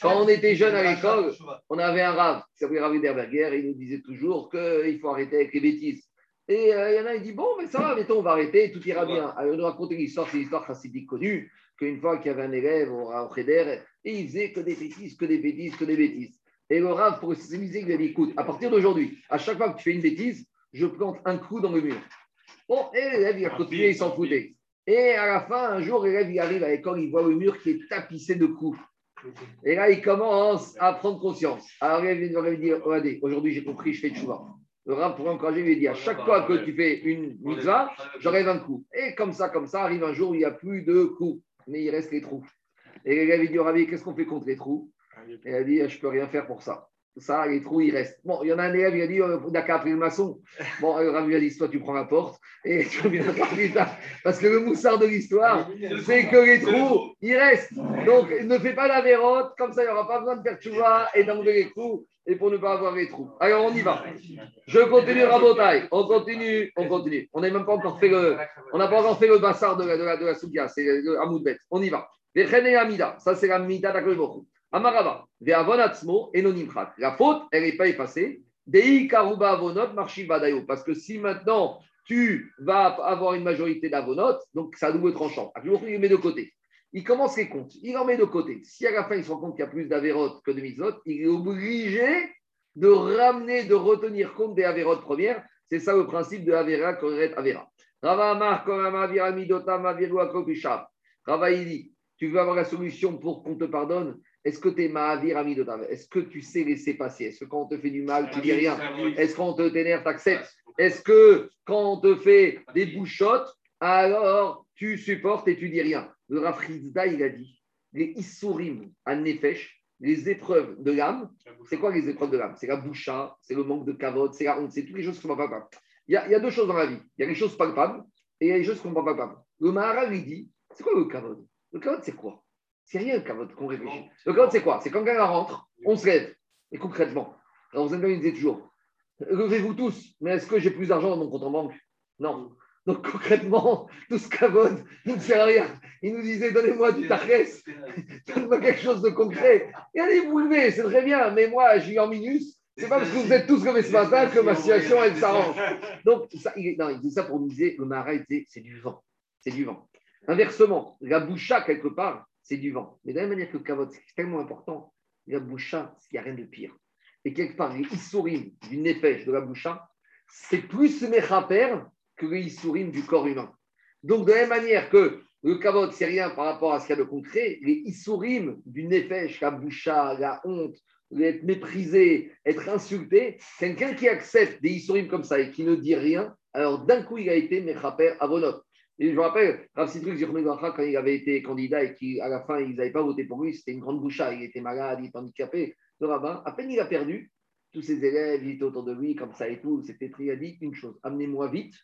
Quand on, était jeune à l'école, on avait un rave qui s'appelait Rav Derberger et il nous disait toujours qu'il faut arrêter avec les bêtises. Et euh, il y en a, il dit Bon, mais ça va, mettons, on va arrêter, tout ira bien. Alors, il nous racontait l'histoire, c'est l'histoire chassidique connue, qu'une fois qu'il y avait un élève au Cheder, et il faisait que des bêtises, que des bêtises, que des bêtises. Et le Rav, pour s'amuser, il a dit Écoute, à partir d'aujourd'hui, à chaque fois que tu fais une bêtise, je plante un clou dans le mur. Bon, et l'élève, il a continué, il s'en foutait. Et à la fin, un jour, l'élève, il arrive à l'école, il voit le mur qui est tapissé de coups. Et là, il commence à prendre conscience. Alors, l'élève lui dire Regardez, aujourd'hui, j'ai compris, je fais de chouva. Le rab, pour encourager, lui dit à chaque fois que tu fais une mitzvah, j'enlève un coup. Et comme ça, comme ça, arrive un jour où il n'y a plus de coups, mais il reste les trous. Et l'élève, il dit Rabbi, qu'est-ce qu'on fait contre les trous? Et il a dit Je ne peux rien faire pour ça ça, les trous, ils restent. Bon, il y en a un élève, il a dit, euh, on n'a qu'à appeler le maçon. Bon, euh, Ravi a dit, toi, tu prends la porte et tu reviens plus tard. Parce que le moussard de l'histoire, c'est que les trous, ils restent. Donc, ne fais pas la vérote, comme ça, il n'y aura pas besoin de faire chouva et d'enlever les trous et pour ne pas avoir les trous. Alors, on y va. Je continue, Rabotai. On continue, on continue. On n'a même pas encore fait le, on n'a pas encore fait le bassard de la, de la, de la c'est le Amoudbet. On y va. Amida, ça c'est la Mida d'Akoy Amarava, La faute, elle n'est pas effacée. Dei karuba avonot badayo. Parce que si maintenant tu vas avoir une majorité d'avonot, donc à double tranchant. Il met de côté. Il commence les comptes. Il en met de côté. Si à la fin il se rend compte qu'il y a plus d'avérotes que de mitzvot, il est obligé de ramener, de retenir compte des avérotes premières. C'est ça le principe de Avera, Koreret, Avera. Rava Amar, Korama, Vira, Midota, Mavirua, Rava, il dit, tu veux avoir la solution pour qu'on te pardonne est-ce que tu es Mahavir Est-ce que tu sais laisser passer? Est-ce que quand on te fait du mal, tu dis rien? Est-ce qu'on te t'énerve, tu acceptes Est-ce que quand on te fait des bouchottes, alors tu supportes et tu dis rien? Le Rafrizda, il a dit les Issourim à Nefesh, les épreuves de l'âme. C'est quoi les épreuves de l'âme? C'est la boucha, c'est le manque de cavote, c'est la honte, c'est toutes les choses qui ne sont pas. Il y, a, il y, a, deux choses dans la vie. Il y a les choses palpables et il y a les choses qui ne sont pas. Le Maharal, il dit c'est quoi le cavote Le cavote, c'est quoi? C'est rien le qu'on réfléchit. Le code, c'est quoi? C'est quand quelqu'un rentre, on se lève. Et concrètement, alors vous il disait toujours levez-vous tous, mais est-ce que j'ai plus d'argent dans mon compte en banque? Non. Donc concrètement, tout ce cavode, il ne sert à rien. Il nous disait donnez-moi du tarès, donnez-moi quelque chose de concret. Et allez vous lever, c'est très bien, mais moi, suis en minus. C'est pas parce que vous êtes tous comme ce matin que ma situation, elle s'arrange. Donc, ça, il, non, il dit ça pour nous dire le marin, c'est du vent. C'est du vent. Inversement, la boucha, quelque part, c'est du vent. Mais de la même manière que le kavod, c'est tellement important, la boucha, il n'y a rien de pire. Et quelque part, les issourim du nefesh, de la boucha, c'est plus méchaper que les issourim du corps humain. Donc, de la même manière que le kavod, c'est rien par rapport à ce qu'il y a de concret, les issourim du nefesh, la boucha, la honte, être méprisé, être insulté, quelqu'un qui accepte des issourim comme ça et qui ne dit rien, alors d'un coup, il a été méchaper avonot. Et je me rappelle, Rav Citrus quand il avait été candidat et qu'à la fin, ils n'avaient pas voté pour lui, c'était une grande boucha, il était malade, il était handicapé. Le rabbin, à peine il a perdu, tous ses élèves, ils étaient autour de lui, comme ça et tout, c'était il a dit une chose, amenez-moi vite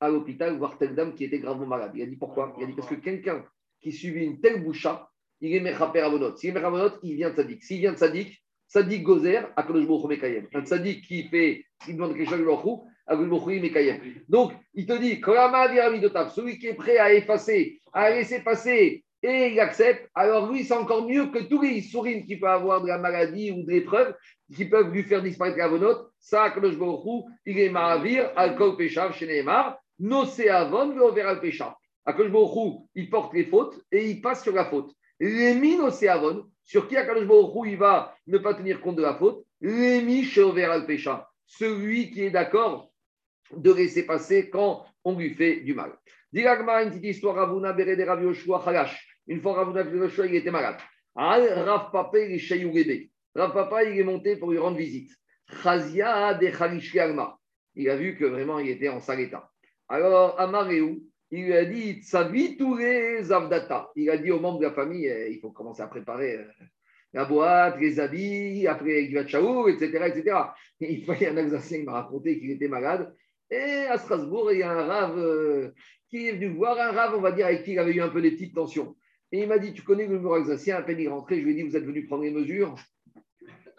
à l'hôpital voir telle dame qui était gravement malade. Il a dit pourquoi? Il a dit parce que quelqu'un qui subit une telle boucha, il est Mechaper Avonot. S'il est Mechaper il vient de Sadik. S'il vient de Sadik, Tzadik Gozer, Baruch Mekayem. Un tzadik qui fait, qui demande quelque chose à Baruch Mekayem. Donc, il te dit, celui qui est prêt à effacer, à laisser passer et il accepte, alors lui, c'est encore mieux que tous les sourines qui peuvent avoir de la maladie ou de l'épreuve, qui peuvent lui faire disparaître la vonote. Ça, il est Mahavir, Alkol Peshar, chez Neymar, Noseavon, Veover Al Peshar. Akadosh il porte les fautes et il passe sur la faute. Les Noseavon, sur qui Akadosh il va ne pas tenir compte de la faute? Lémi Sheover Al Pesha, celui qui est d'accord de laisser passer quand on lui fait du mal. Diragma, une petite histoire, Ravuna Bere de Rav Yoshua Khalash. Une fois Ravuna Yoshua, il était malade. Al Rav Papa, il est Rav Papa, il est monté pour lui rendre visite. Chazia de Khalish Alma. Il a vu que vraiment il était en sale état. Alors, Amareu, il lui a dit tous les avdata. Il a dit aux membres de la famille eh, il faut commencer à préparer euh, la boîte, les habits, après Gvachaou, etc., etc. il fallait un Alsacien qui m'a raconté qu'il était malade. Et à Strasbourg, il y a un rave euh, qui est venu voir, un rave, on va dire, avec qui il avait eu un peu des petites tensions. Et il m'a dit Tu connais le numéro alsacien À peine il est rentré, je lui ai dit Vous êtes venu prendre les mesures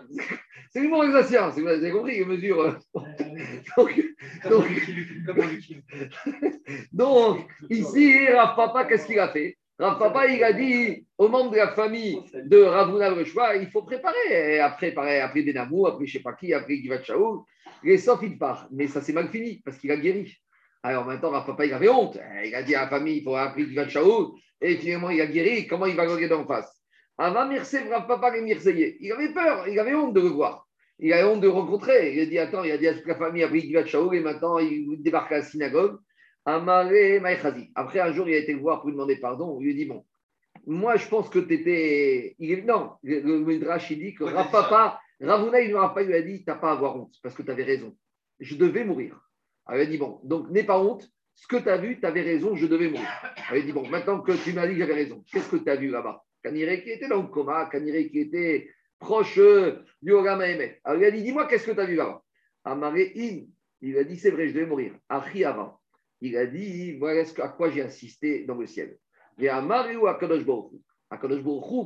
c'est l'humour alsacien, vous avez compris, les mesures. Euh. donc, donc, ici, Rav Papa, qu'est-ce qu'il a fait? Rav Papa, il a dit aux membres de la famille de Ravuna Rechwa, il faut préparer. après, pareil, après Benamou, après je ne sais pas qui, après Givat Shaoul, les sauf il part. Mais ça s'est mal fini parce qu'il a guéri. Alors maintenant, Rav Papa, il avait honte. Il a dit à la famille, il faut appeler Givat Shaoul. Et finalement, il a guéri. Comment il va regarder en face? Avant Rav Papa, il avait peur, il avait honte de le voir. Il avait honte de le rencontrer. Il a dit Attends, il a dit à toute la famille, après Givat Shaoul, et maintenant, il débarque à la synagogue. Après, un jour, il a été le voir pour lui demander pardon. Il lui a dit Bon, moi, je pense que tu étais. Non, le Midrash, il dit que Rav Papa, Ravuna, il ne pas, lui a dit Tu n'as pas à avoir honte, parce que tu avais raison. Je devais mourir. il a dit Bon, donc n'aie pas honte. Ce que tu as vu, tu avais raison, je devais mourir. Il a dit Bon, maintenant que tu m'as dit que j'avais raison, qu'est-ce que tu as vu là-bas? Kanire qui était dans le coma, Kanire qui était proche euh, du Emet. Alors il a dit Dis-moi, qu'est-ce que tu as vu là-bas? Amaré In, il a dit C'est vrai, je devais mourir. Achi avant il a dit voilà à quoi j'ai insisté dans le ciel. Et à Mariou à Kadosh Kadosh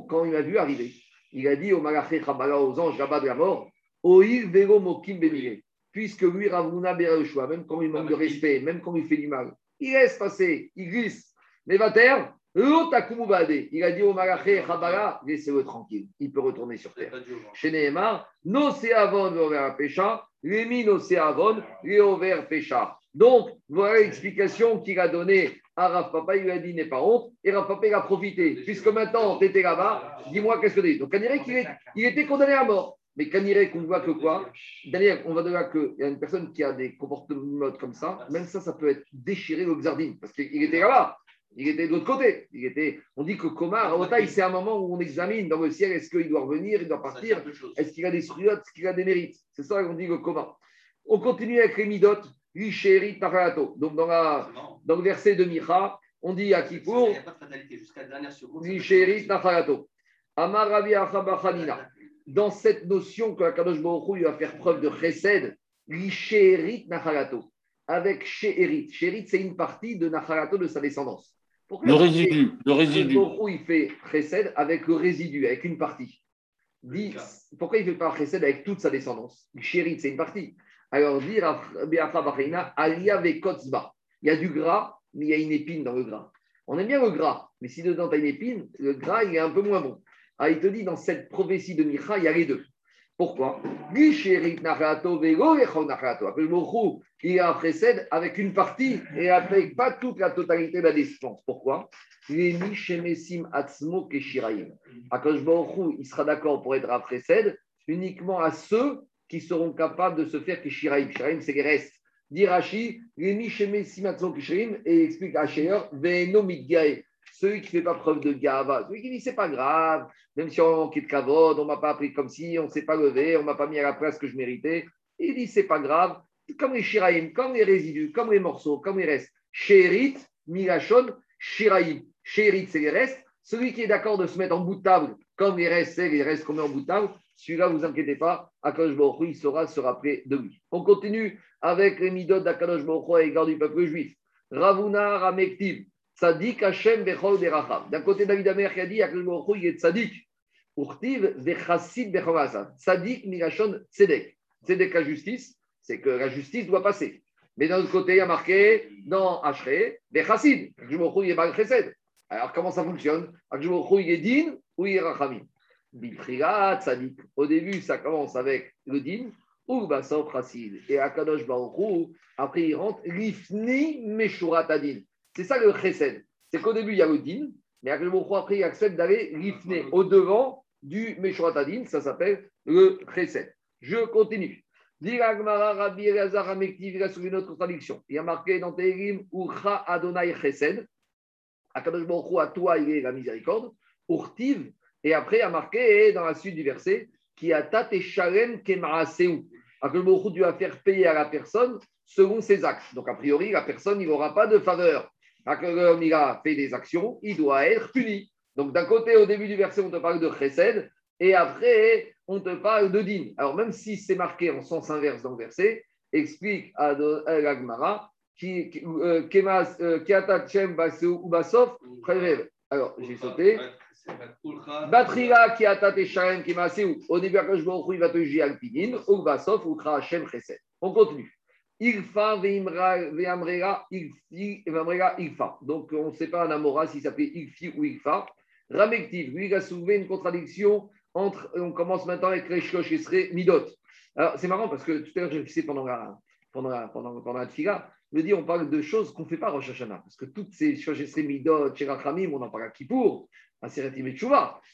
quand il m'a vu arriver, il a dit au Malaché Chabala, aux anges là-bas de la mort, Oïr Vero Mokim Benire. Puisque lui, Ravuna Bereshua, même quand il manque de respect, même quand il fait du mal, il laisse passer, il glisse. Mais va terre, il a dit au Malaché Chabala, laissez-le tranquille, il peut retourner sur terre. Chez Nehemar, No Seavon Over Pécha, Lémi No Seavon, Over Pécha. Donc, voilà l'explication qu'il a donnée à Rav Papa. Il lui a dit N'aie pas honte. Et Rav Papa, il a profité. Puisque maintenant, tu étais là-bas, dis-moi qu'est-ce que tu dis. Donc, Kanirek, il, il était condamné à mort. Mais Kanirek, on voit que quoi? Daniel, on va de là qu'il y a une personne qui a des comportements comme ça. Même ça, ça peut être déchiré au Xardine. Parce qu'il était là-bas. Il était de l'autre côté. Il était, on dit que Komar, c'est un moment où on examine dans le ciel est-ce qu'il doit revenir, il doit partir, est-ce qu'il a des sruyotes, est-ce qu'il a des mérites? C'est ça qu'on dit le Komar. On continue avec les midotes. Donc, dans, la, dans le verset de Micha, on dit à Kippour Il n'y a pas de fatalité, jusqu'à la dernière seconde. Dans cette notion que Kadosh Baruch va faire preuve de chesed, Lishérit Nachalato. Avec Sheherit. Sheherit, c'est une partie de Nachalato de sa descendance. Pourquoi le résidu. Le résidu. il fait chesed avec le résidu, avec une partie. Pourquoi il ne fait pas chesed avec toute sa descendance? Lishérit, c'est une partie. Alors, dire il y a du gras, mais il y a une épine dans le gras. On aime bien le gras, mais si dedans tu as une épine, le gras, il est un peu moins bon. Ah, il te dit, dans cette prophétie de Micha, il y a les deux. Pourquoi? Il a précède avec une partie et avec pas toute la totalité de la distance. Pourquoi? Il sera d'accord pour être précède uniquement à ceux qui seront capables de se faire Kishiraim. Kishiraim, c'est les restes. Dirachi, et explique Veno celui qui ne fait pas preuve de gava, celui qui dit c'est pas grave, même si on quitte kavod, on m'a pas appris comme si, on ne s'est pas levé, on m'a pas mis à la place que je méritais. Il dit c'est pas grave, comme les shiraim, comme les résidus, comme les morceaux, comme les restes. Sherit, milachon, shiraim. Sherit, c'est les restes. Celui qui est d'accord de se mettre en bout de table, comme les restes, c'est les restes qu'on met en bout de table, celui-là, vous inquiétez pas, Akadosh Baruch il saura se rappeler de lui. On continue avec les midot d'Akadosh Baruch et l'égard du peuple juif. Ravuna Ramektiv, Tzadik Hashem Bechol Deracham. D'un côté, David Amer qui a dit Akadosh Baruch il est tzadik. Urtiv vechassid bechavasa. Sadik mirachon tzedek. Tzedek la justice, c'est que la justice doit passer. Mais d'un autre côté, il y a marqué dans Ashre, vechassid. Il est mal chesed. Alors comment ça fonctionne? Il est din ou il est. Au début, ça commence avec le din ou basov chassid. Et Akadosh Baruch après il rentre lifni meshurat adin. C'est ça le chesed. C'est qu'au début, il y a le din, mais après, il accepte d'aller rifner au devant du Meshuratadin, ça s'appelle le Chesed. Je continue. Il a soulevé une autre contradiction. Il y a marqué dans Tehirim, Urcha Adonai Chesed. Akadosh Baruch à toi, il est la miséricorde. Urtiv. Et après, il y a marqué dans la suite du verset, qui a tate shalem kemaaseou. Akadosh Baruch doit faire payer à la personne selon ses actes. Donc, a priori, la personne, il n'aura pas de faveur l'homme il a fait des actions, il doit être puni. Donc d'un côté, au début du verset, on te parle de chesed, et après, on te parle de din. Alors même si c'est marqué en sens inverse dans le verset, explique à l'Agmara, qui euh, euh, ou Basof, Alors, j'ai sauté. Batrila qui Sharem qui Au début. On continue. Donc, on ne sait pas en Amora s'il s'appelait Ilfi ou Ilfa. Ramektiv, lui, il a soulevé une contradiction entre. On commence maintenant avec Reshkosh et Midot. Alors, c'est marrant parce que tout à l'heure, j'ai fixé pendant la, pendant la, pendant, la me dit on parle de choses qu'on ne fait pas Rosh Hashanah. Parce que toutes ces choses, Midot, Cherachamim, on en parle à Kippour, à Seretim et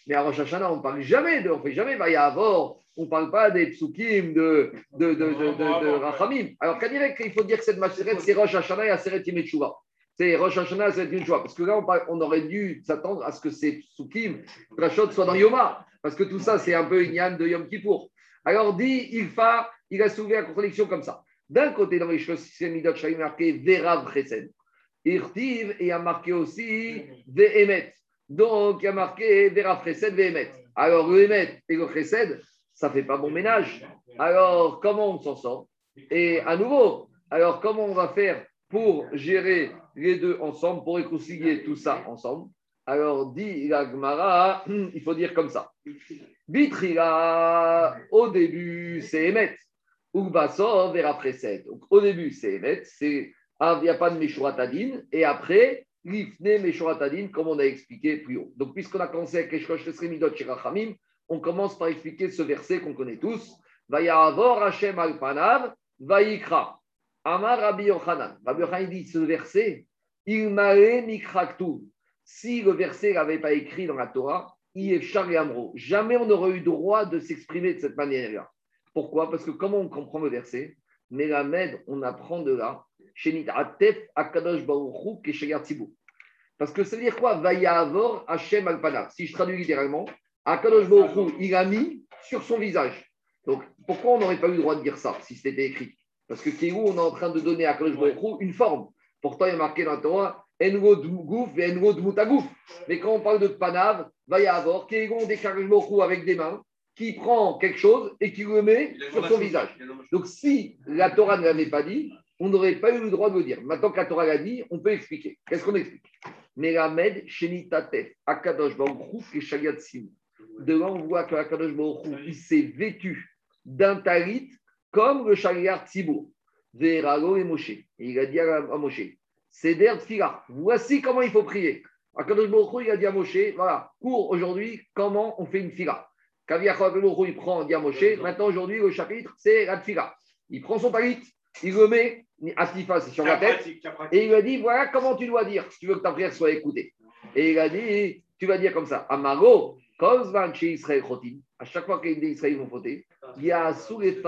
Mais à Rosh Hashanah, on ne parle jamais de, on ne fait jamais Vayavor, on ne parle pas des psukim de, de, de, de, Rachamim. Alors, il faut dire que cette macheret, c'est Rosh Hashanah et Aseret Yimetshuva. C'est Rosh Hashanah et Aseret Yimetshuva. Parce que là, on, aurait dû s'attendre à ce que ces psukim, Rachot, soient dans Yoma. Parce que tout ça, c'est un peu une yann de Yom Kippour. Alors, dit Ilfa, il a soulevé la contradiction comme ça. D'un côté, dans les choses, c'est Midot Shalim marqué Verav Chesed. Irtiv, et il a marqué aussi Vehemet. Donc, il a marqué Verav Chesed. Alors, le et le Chesed, ça ne fait pas bon ménage. Alors, comment on s'en sort? Et à nouveau, alors comment on va faire pour gérer les deux ensemble, pour réconcilier tout ça ensemble? Alors, dit Gmara, il faut dire comme ça. Bitrila, au début, c'est Emet. Ugbasov vers après 7. Donc, au début, c'est Emet, c'est il n'y a pas de et après, Comme on a expliqué plus haut. Donc, puisqu'on a commencé avec Eshkosh Tesremidot Shirachamim, on commence par expliquer ce verset qu'on connaît tous. Vayavor Hashem al panav, vayikra. Amar Rabbi Yochanan. Rabbi Yochanan dit ce verset, il m'allait mikraktu. Si le verset n'avait pas écrit dans la Torah, il est Amro. Jamais on n'aurait eu droit de s'exprimer de cette manière-là. Pourquoi? Parce que comment on comprend le verset? Melamed, on apprend de là, Parce que ça veut dire quoi? Vayavor Hashem. Si je traduis littéralement, Akadosh Baruch il a mis sur son visage. Donc, pourquoi on n'aurait pas eu le droit de dire ça si c'était écrit? Parce que Kéhou, on est en train de donner à Akadosh Baruch une forme. Pourtant, il y a marqué dans la Torah Enwo Dmougou et Enwo Dmoutagouf. Mais quand on parle de Panav, va y avoir Kéhou des Baruch avec des mains qui prend quelque chose et qui le met sur son visage. Donc, si la Torah ne l'avait pas dit, on n'aurait pas eu le droit de le dire. Maintenant que la Torah l'a dit, on peut expliquer. Qu'est-ce qu'on explique? Melamed, Shenitatef, Akadosh Baruch et Shaliat de là, on voit que Akadosh Baruch il s'est vêtu d'un talit comme le chariot Tzibour. Veralo et Moshe. Et il a dit à, Moshe, Seder Tfila, voici comment il faut prier. Akadosh Baruch il a dit à Moshe, voilà, cours aujourd'hui comment on fait une fila. Baruch il prend, dit à Moshe, maintenant aujourd'hui le chapitre, c'est la fila. Il prend son talit, il le met, Atifa, c'est sur la tête, et il lui a dit, voilà comment tu dois dire. Si tu veux que ta prière soit écoutée. Et il a dit, tu vas dire comme ça, Amago, à chaque fois que les Israéliens vont voter, il y a sous les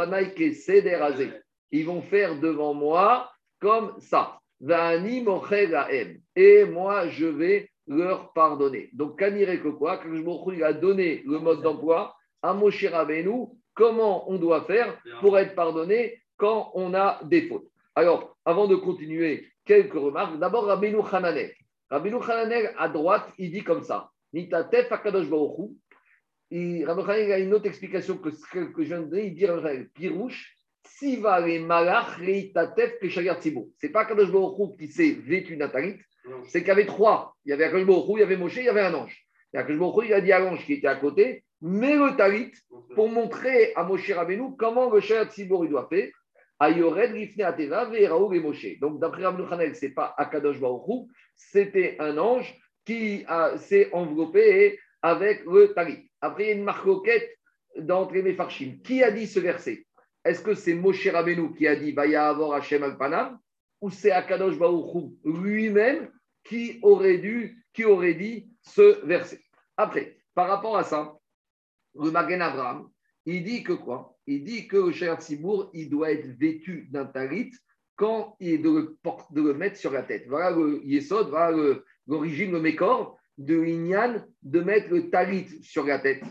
Ils vont faire devant moi comme ça. Et moi, je vais leur pardonner. Donc, Kanire que quoi? Il a donné le mode d'emploi à Moshe Rabbeinu, comment on doit faire pour être pardonné quand on a des fautes? Alors, avant de continuer, quelques remarques. D'abord, Rabbeinu Hananel. Rabbeinu Hananel, à droite, il dit comme ça. Nitatef Akadosh Baruchu. Rabbi a une autre explication que ce que je viens de dire. Il dit Pirouche, Siva le Malach Reitatef Peshagar Tzibo. Ce n'est pas Akadosh Baruchu qui s'est vêtu Natalit, c'est qu'il y avait trois. Il y avait Akadosh Baruchu, il y avait Moshe, il y avait un ange. Et Akadosh Baruchu, il a dit à l'ange qui était à côté met le talit pour montrer à Moshe Rabbeinu comment le Shayat il doit faire. Donc, d'après Rabbeinu Hanel, ce n'est pas Akadosh Baruch c'était un ange qui s'est enveloppé avec le talit. Après, il y a une marcoquette d'entrée les Farshim. Qui a dit ce verset? Est-ce que c'est Moshe Rabbeinu qui a dit Vaya avoir Hashem al-Panam ou c'est Akadosh Baruch lui-même qui aurait, dû, qui aurait dit ce verset? Après, par rapport à ça, le Magen Abraham, il dit que quoi? Il dit que le Shayat Sibour, il doit être vêtu d'un talit quand il est de le, mettre sur la tête. Voilà le Yesod, voilà l'origine, le, mécor de l'Inyan de mettre le talit sur la tête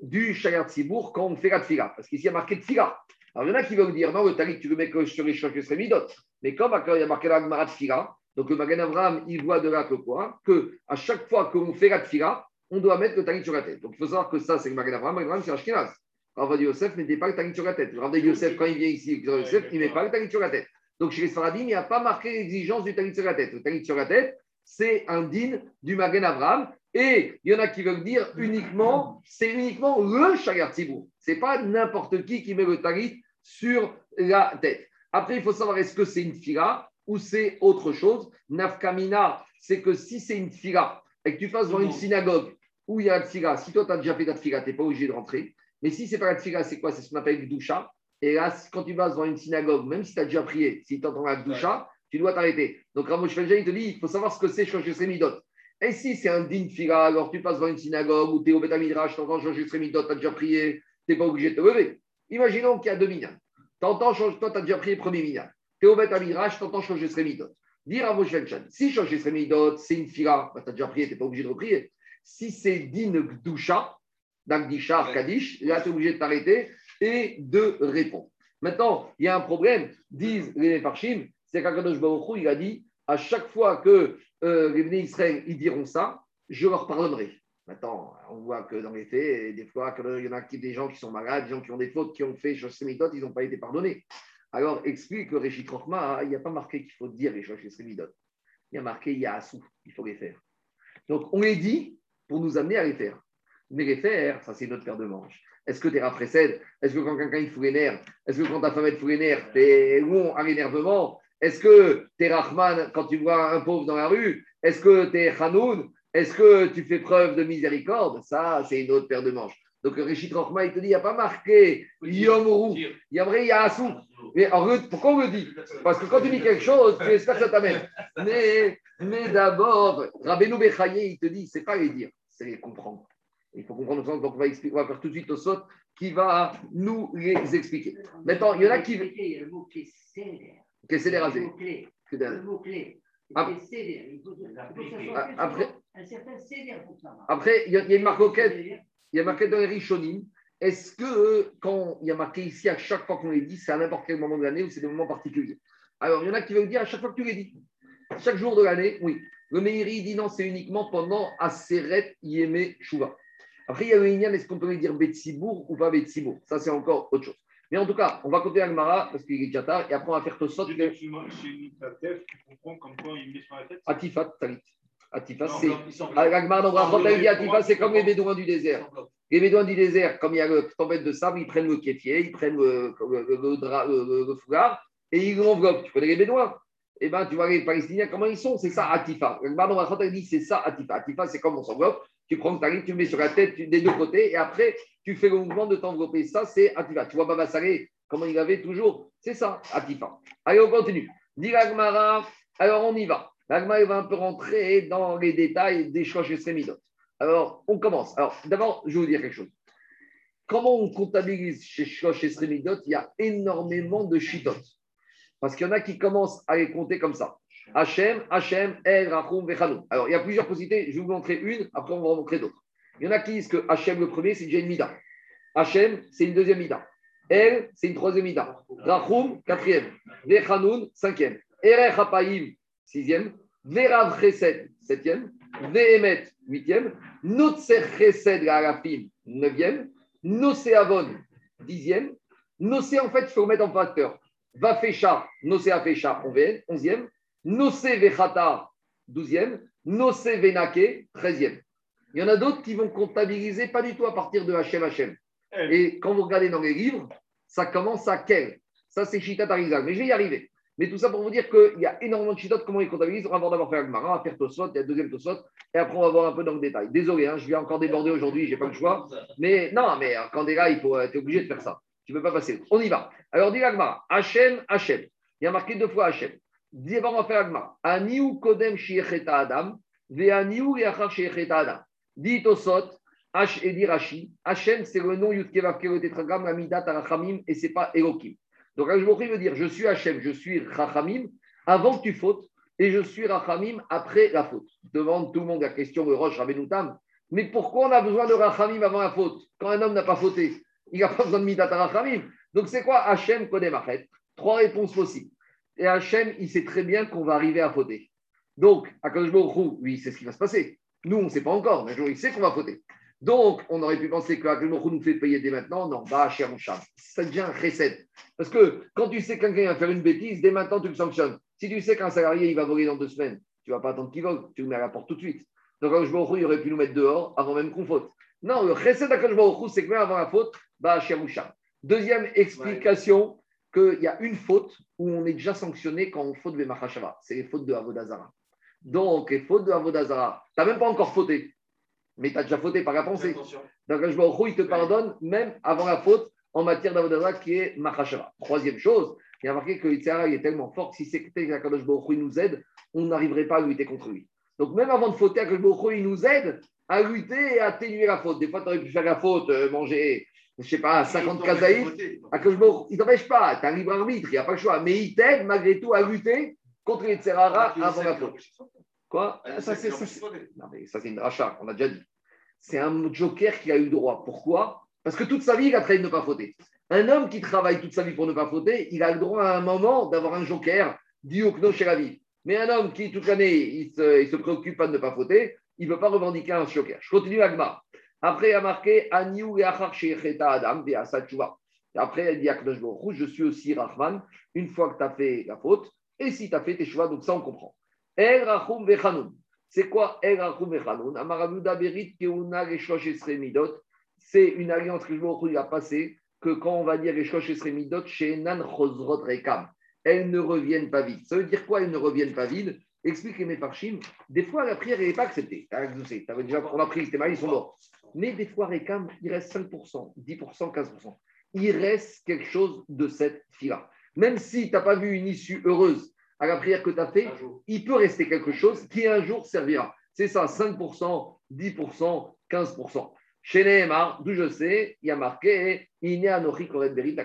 du Shayat Sibour quand on fait la tfila. Parce qu'ici, il y a marqué tfila. Alors, il y en a qui veulent dire, non, le talit, tu le mets que sur les chocs midot. Mais comme il y a marqué la Gemara donc le Magan Abraham, il voit de là que quoi? Que à chaque fois qu'on fait la tfila, on doit mettre le talit sur la tête. Donc, il faut savoir que ça, c'est le Magan Abraham. Magan Abraham, c'est Ashkenaz. Rav Yosef n'était pas le talit sur la tête. Rav Yosef, quand il vient ici, Yosef, il ne met pas le talit sur la tête. Donc, chez les Sfaradim, il n'y a pas marqué l'exigence du talit sur la tête. Le talit sur la tête, c'est un din du Magan Abraham. Et il y en a qui veulent dire uniquement, c'est uniquement le Shagar Tzibour. Ce n'est pas n'importe qui qui met le talit sur la tête. Après, il faut savoir est-ce que c'est une fila ou c'est autre chose? Nafkamina, c'est que si c'est une fila et que tu fasses dans une synagogue où il y a la fila, si toi tu as déjà fait la fila, tu n'es pas obligé de rentrer. Mais si c'est pas la fila, c'est quoi? C'est ce qu'on appelle le doucha. Et là, quand tu vas dans une synagogue, même si tu as déjà prié, si tu entends la doucha, tu dois t'arrêter. Donc Ramosh Felja, il te dit il faut savoir ce que c'est changer ses midot. Et si c'est un din fila, alors tu passes dans une synagogue où tu es au Betamidrash, tu entends changer ses midot, tu as déjà prié, tu n'es pas obligé de te lever. Imaginons qu'il y a deux minyan. T'entends, toi, tu as déjà prié premier minyan. Tu es au Betamidrash, tu entends changer ses midot. Dire à Moshe si changer ses midot, c'est une fila, bah, tu as déjà prié, tu n'es pas obligé de reprier. Si c'est din gdusha, d'Agdisha, Kadish, là, tu es obligé de t'arrêter et de répondre. Maintenant, il y a un problème, disent les Farshim, c'est qu'Akadosh Baruch il a dit à chaque fois que euh, les Bnei Israël ils diront ça, je leur pardonnerai. Maintenant, on voit que dans les faits, des fois, il y en a des gens qui sont malades, des gens qui ont des fautes, qui ont fait Shoshemidot, ils n'ont pas été pardonnés. Alors, explique que Réchit Rochma, il n'y a pas marqué qu'il faut dire les Shoshemidot. Il y a marqué Yahasu, il faut les faire. Donc, on les dit pour nous amener à les faire. Mais les faire, ça, c'est notre paire de manches. Est-ce que tu es rafraîcide Est-ce que quand quelqu'un il fout les Est-ce que quand ta femme elle fout les nerfs, tu es long à l'énervement? Est-ce que tu es Rahman quand tu vois un pauvre dans la rue? Est-ce que tu es Hanoun? Est-ce que tu fais preuve de miséricorde? Ça, c'est une autre paire de manches. Donc, Rishit Rahman, il te dit il n'y a pas marqué Yom Rou. Il y a vrai, il y a Assou. Mais pourquoi on le dit? Parce que quand tu dis quelque chose, tu espères que ça t'amène. Mais, mais d'abord, Rabbeinu Bechaye, il te dit c'est pas les dire, c'est les comprendre. Il faut comprendre le sens, donc on va, expliquer, on va faire tout de suite au saut qui va nous les expliquer. Maintenant, il y en a qui. Il y a le cédère. Qu'est-ce que c'est Le. Le mot-clé. Après- Après- il y, a, une marcoquette, il y a marqué dans les Rishonim. Est-ce que euh, quand il y a marqué ici, à chaque fois qu'on les dit, c'est à n'importe quel moment de l'année ou c'est des moments particuliers? Alors, il y en a qui veulent dire à chaque fois que tu les dis. Chaque jour de l'année, oui. Le Meiri dit non, c'est uniquement pendant Aseret Yeme Shuva. Après, il y a le Inyan, est-ce qu'on peut lui dire Betsibour ou pas Betsibour? Ça, c'est encore autre chose. Mais en tout cas, on va continuer avec Mara parce qu'il est tard et après, on va faire Tosot. Ta tête, tu comprends comme quoi il met sur la tête Atifat, Talit. Atifat, c'est. L'Agmar dans Brachot, il dit Atifat, c'est comme les Bédouins du désert. Les Bédouins du désert, comme il y a le tempête de sable, ils prennent le kéfier, ils prennent le, le, foulard et ils l'enveloppent. Tu connais les Bédouins? Eh bien, tu vois les Palestiniens, comment ils sont? C'est ça, Atifa. L'Agmar dans Brachot, il dit c'est ça, Atifa. Atifa, c'est comme on s'enveloppe. Tu prends ta tu le mets sur la tête des deux côtés et après, tu fais le mouvement de t'envelopper. Ça, c'est Atifa. Tu vois Baba Salé, comment il avait toujours C'est ça, Atifa. Allez, on continue. Dit l'Agmara, alors on y va. L'Agmara il va un peu rentrer dans les détails des choix chez Srémidot. Alors, on commence. Alors, d'abord, je vais vous dire quelque chose. Comment on comptabilise chez Shosh et Il y a énormément de chitot. Parce qu'il y en a qui commencent à les compter comme ça. Hachem, Hachem, El, Rachum, Vechanoum. Alors, il y a plusieurs possibilités. Je vais vous montrer une, après on va vous montrer d'autres. Il y en a qui disent que Hachem, le premier, c'est déjà une mida. Hachem, c'est une deuxième mida. El, c'est une troisième mida. Rachum, quatrième. Vechanoun, cinquième. Erech Hapaim, sixième. Verav Chesed, septième. Vehemet, huitième. Notser Chesed, la Arafim, neuvième. Nosé Avon, dixième. Nosé, en fait, il faut mettre en facteur. Vafecha, Nosé Afecha, onzième. Nosé Vechata, douzième. Nosé Venake, treizième. Il y en a d'autres qui vont comptabiliser pas du tout à partir de Hachem Hachem. Et quand vous regardez dans les livres, ça commence à quel? Ça, c'est Shitat Arizal. Mais je vais y arriver. Mais tout ça pour vous dire qu'il y a énormément de Shitot, comment ils comptabilisent. On va voir d'abord faire Agmara, on va faire Tosot, il y a le deuxième Tosot, et après on va voir un peu dans le détail. Désolé, hein, je viens encore déborder aujourd'hui, j'ai pas le choix. Mais non, mais euh, quand t'es là, il faut, es obligé de faire ça. Tu ne peux pas passer. On y va. Alors, dit Agmara, Hachem, Hachem. Il y a marqué deux fois Hachem. Dis on Shiecheta Adam, Yachar Shiecheta Adam. Dit Tosot, H et Rashi. C'est le nom et c'est pas Elohim. Donc, je veut dire je suis Hachem, je suis Rachamim avant que tu fautes, et je suis Rachamim après la faute. Demande tout le monde la question de Roche Rabbenoutam. Mais pourquoi on a besoin de Rachamim avant la faute Quand un homme n'a pas fauté, il n'a pas besoin de Midat Rachamim. Donc, c'est quoi Hachem Kodem Achet? Trois réponses possibles. Et Hachem, il sait très bien qu'on va arriver à fauter. Donc, à Baruch oui, c'est ce qui va se passer. Nous, on ne sait pas encore, mais un jour, il sait qu'on va fauter. Donc, on aurait pu penser que nous fait payer dès maintenant. Non, bah, cher chat. Ça devient un recette. Parce que quand tu sais que quelqu'un va faire une bêtise, dès maintenant, tu le sanctionnes. Si tu sais qu'un salarié, il va voler dans deux semaines, tu ne vas pas attendre qu'il vole, tu le mets à la porte tout de suite. Donc, Akadosh Baruch il aurait pu nous mettre dehors avant même qu'on faute. Non, le recette d'Akadosh Baruch c'est que même avant la faute, bah, cher chat. Deuxième explication, qu'il y a une faute où on est déjà sanctionné quand on faute Vemachashava. C'est les fautes de Avodazara. Donc, les fautes de Avodazara, tu n'as même pas encore fauté, mais tu as déjà fauté par la pensée. Attention. Donc, je Baruch il te pardonne même avant la faute en matière d'Avodazara qui est Machashava. Troisième chose, il y a marqué que Yitzhara est tellement fort que si c'était Hu, il nous aide, on n'arriverait pas à lutter contre lui. Donc, même avant de fauter, Hu, il nous aide à lutter et à atténuer la faute. Des fois, tu aurais pu faire la faute, euh, manger, je sais pas, 50 kazaïs. Baruch Hu, il ne t'empêche pas, tu as un libre arbitre, il n'y a pas le choix. Mais il t'aide malgré tout à lutter contre les Yitzhara avant la faute. Quoi? Ah, ça, c'est une rachat, on a déjà dit. C'est un joker qui a eu droit. Pourquoi? Parce que toute sa vie, il a trahi de ne pas fauter. Un homme qui travaille toute sa vie pour ne pas fauter, il a le droit à un moment d'avoir un joker dit au Kno chez la vie. Mais un homme qui, toute l'année, il se, il se préoccupe pas de ne pas fauter, il ne peut pas revendiquer un joker. Je continue Agma. Après, il a marqué Aniou et Adam, Après, il dit je suis aussi Rahman, une fois que tu as fait la faute, et si tu as fait tes choix, donc ça on comprend. El Rachum Vechanoun. C'est quoi El Rachum Vechanoun Amarabuda Berit Keuna Reshosh Esre Midot. C'est une alliance que je a passée que quand on va dire Reshosh Esre Midot, chez Nan Chosrot Rekam, elles ne reviennent pas vite. Ça veut dire quoi, elles ne reviennent pas vite Explique les Mefarshim. Des fois, la prière, n'est pas acceptée. T'avais déjà, on a pris, maris, ils sont morts. Mais des fois, Rekam, il reste 5%, 10%, 15%. Il reste quelque chose de cette fille-là. Même si tu n'as pas vu une issue heureuse à la prière que tu as fait, il peut rester quelque chose qui un jour servira. C'est ça, 5%, 10%, 15%. Chez Nehemar, d'où je sais, il y a marqué Iné Anochi Koret Berit,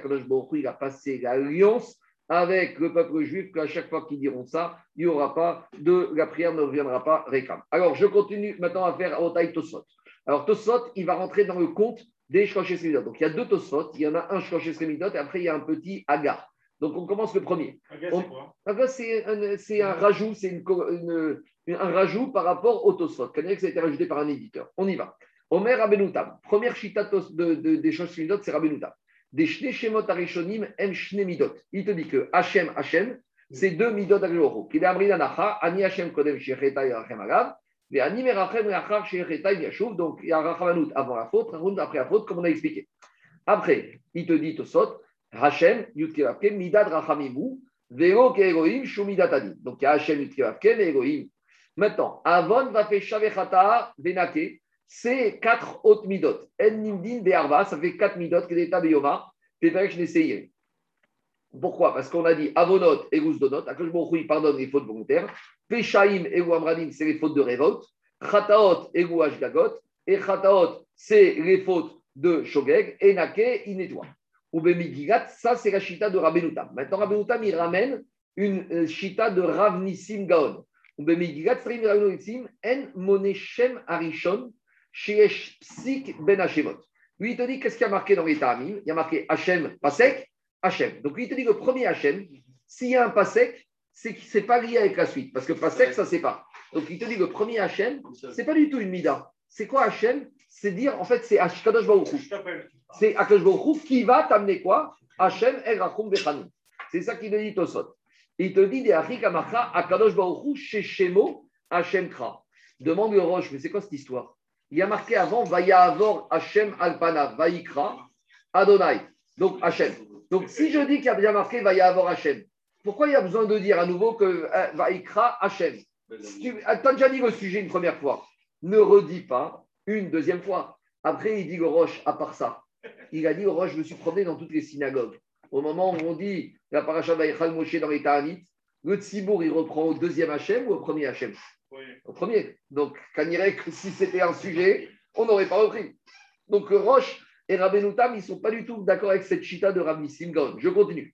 il a passé l'alliance avec le peuple juif qu'à chaque fois qu'ils diront ça, il n'y aura pas de la prière ne reviendra pas récam. Alors je continue maintenant à faire Otaï Tosot. Alors Tosot, il va rentrer dans le compte des Shlosh Esremidot. Donc il y a deux Tosot, il y en a un Shlosh Esremidot et après il y a un petit Agar. Donc on commence le premier. Aga, On- c'est quoi? Aga, c'est un, rajout, c'est une co- une- une- un rajout par rapport au que ça a été rajouté par un éditeur. On y va. Omer Rabenoutam. Première chita de, de- des choses midot, c'est Rabenoutam. Des shne arishonim em shne midot. Il te dit que Hachem, Hachem, c'est deux midot agloho. Qu'il est amri nanacha, ani Hachem kodem shecheta yarachem agav, et ani merachem yachar shecheta yashuv. Donc il y a rachamanout avant la faute, rachamanout après la faute, comme on a expliqué. Après, il te dit Tosot, Hachem, Yudkevavke, midad rachamimu, Vero ke Elohim, Shumidat Adin. Donc il y a Hachem, Yudkevavke, et Elohim. Maintenant, Avon va faire Shavechata, Venake, c'est quatre autres midot. En Nimdin, Be'arva, ça fait quatre midot, que l'état Beyoma, Teferek Shneseyim. Pourquoi? Parce qu'on a dit Avonot et Donot, Akash Baruch Hu, il pardonne les fautes volontaires. Peshaim et Amradin, c'est les fautes de révolte. Chataot et Ashgagot. Et Chataot, c'est les fautes de Shogeg. Et Nake, il nettoie. Ou ça c'est la chita de Rabbenoutam. Maintenant, Rabbenoutam, il ramène une euh, chita de Rav Nissim Gaon. Ou Bemigigat, Nissim, En Moneshem Arishon, Sheesh Psik Ben Hashemot. Lui, il te dit qu'est-ce qu'il y a marqué dans les Ta'amim Il y a marqué Hachem, Pasek, Hachem. Donc, lui, il te dit que le premier Hachem, s'il y a un Pasek, c'est que c'est pas lié avec la suite. Parce que Pasek, ça, c'est pas. Donc, il te dit que le premier Hachem, c'est pas du tout une Mida. C'est quoi Hachem C'est dire, en fait, c'est Kadosh Baruch. C'est Akash Baruch qui va t'amener quoi Hachem El Rachum. C'est ça qu'il te dit Tosot. Il te dit des Akadosh Baruch Shemo Hachem Kra. Demande le Roche, mais c'est quoi cette histoire il y a marqué avant Vayavor Hachem Alpana, Vaikra Adonai. Donc Hachem. Donc si je dis qu'il y a bien marqué Vayavor Hachem, pourquoi il y a besoin de dire à nouveau que euh, Vaikra Hachem Si Tu as déjà dit le sujet une première fois. Ne redis pas une deuxième fois. Après, il dit au Roche, à part ça, il a dit au Roche, je me suis promené dans toutes les synagogues. Au moment où on dit la paracha Vaïchal Moshe dans les Ta'anit, le Tzibour, il reprend au deuxième Hachem ou au premier Hachem Au premier. Donc, Kanirek, si c'était un sujet, on n'aurait pas repris. Donc, Roche et Rabbenoutam, ils ne sont pas du tout d'accord avec cette chita de Rabbi Simgon. Je continue.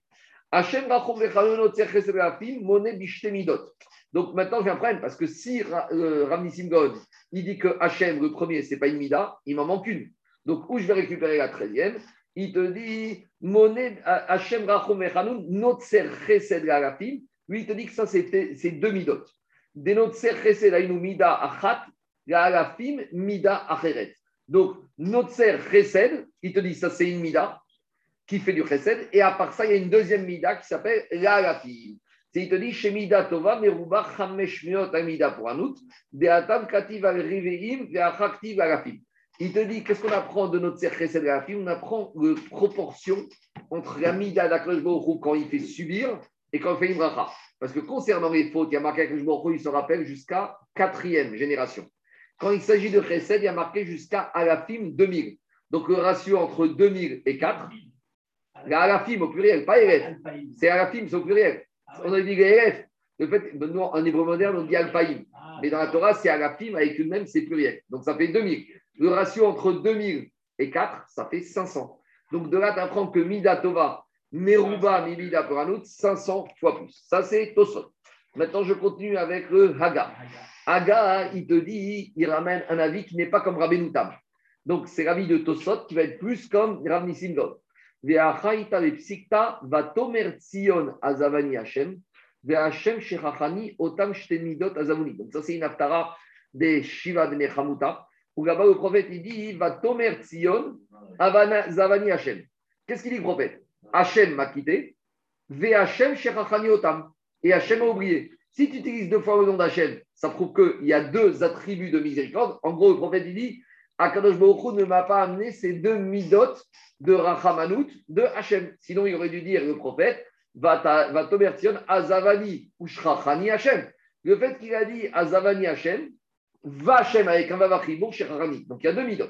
Donc maintenant, prendre parce que si euh, Rabbi Simgon, il dit que Hachem, le premier, c'est pas une Mida, il m'en manque une. Donc où je vais récupérer la treizième? Il te dit Moné Hachem Rachom Vechalon, Notzer Chesed. Lui, il te dit que ça, c'est deux Midot. Donc, Notzer Chesed, il te dit ça, c'est une Mida qui fait du chesed. Et à part ça, il y a une deuxième mida qui s'appelle l'alafim. C'est il te dit chez mida tova meruba chamesh miot amida pour un out, de atam kativ al riveim ve achaktiv alafim. Il te dit qu'est-ce qu'on apprend de notre ser chesed alafim? On apprend la proportion entre la mida d'Akadosh quand il fait subir et quand il fait une bracha. Parce que concernant les fautes, il y a marqué que il se rappelle jusqu'à quatrième génération. Quand il s'agit de chesed, il y a marqué jusqu'à alafim 2000. Donc le ratio entre 2000 et 4, la alafim au pluriel, pas élève. C'est alafim, c'est au pluriel. On a dit élèves. Le fait, nous, en hébreu moderne, on dit alpaïm. Mais dans la Torah, c'est alafim avec une même, c'est pluriel. Donc ça fait 2000. Le ratio entre 2000 et 4, ça fait 500. Donc de là, tu apprends que Mida Tova, Meruba, Mimida Poranut, 500 fois plus. Ça, c'est Tosot. Maintenant, je continue avec le Haga. Haga, il te dit, il ramène un avis qui n'est pas comme Rabbeinu Tam. Donc, c'est l'avis de Tosot qui va être plus comme tzion shtemidot azavuni. Donc, ça, c'est une aftara des Shiva de Nechamuta, où là-bas, le prophète, il dit vatomer tzion avana- zavani Hashem. Qu'est-ce qu'il dit, le prophète? Hashem m'a quitté. Ve'Hashem shechachani otam. Et Hashem a oublié. Si tu utilises deux fois le nom d'Hachem, ça prouve qu'il y a deux attributs de miséricorde. En gros, le prophète, dit Akadosh Baruch ne m'a pas amené ces deux midot de Rachamanout de Hachem. Sinon, il aurait dû dire le prophète va tomertion Azavani ou Shrachani Hachem. Le fait qu'il a dit Azavani Hachem, va Hachem avec un vavachibour Shrachani. Donc il y a deux midot.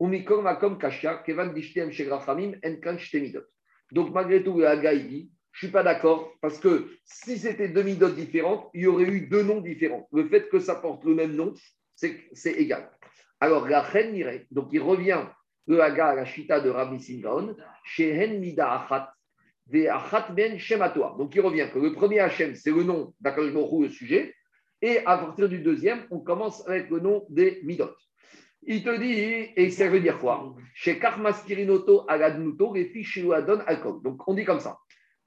Umikom makom kasha, kevan dishtem shegrachamim en kan shte midot. Donc malgré tout, le Haga, il dit je ne suis pas d'accord parce que si c'était deux midot différentes, il y aurait eu deux noms différents. Le fait que ça porte le même nom, c'est égal. Alors, la irait, donc il revient le Haga à la Shita de Rabbi Simgaon, Shehen Mida Achat, Achat Ben Shematoa. Donc il revient que le premier Hachem, c'est le nom d'Akadosh le sujet, et à partir du deuxième, on commence avec le nom des Midot. Il te dit, et ça veut dire quoi? Chez Karmaskirinoto Agadnuto, fiches Adon Alkol. Donc on dit comme ça.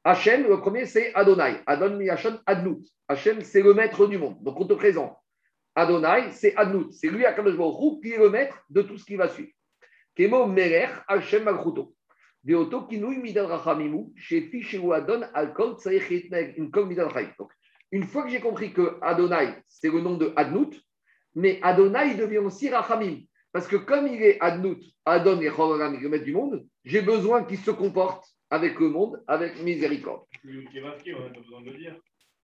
Hachem, le premier, c'est Adonai. Adon Miyashon Adnut. Hachem, c'est le maître du monde. Donc on te présente. Adonai, c'est Adnut. C'est lui, Akadosh Baruch qui est le maître de tout ce qui va suivre. Kemo une fois que j'ai compris que Adonai, c'est le nom de Adnut, mais Adonai devient aussi Rachamim. Parce que comme il est Adnut, Adon et Cholam, le maître du monde, j'ai besoin qu'il se comporte avec le monde, avec miséricorde. On n'a pas besoin de le dire.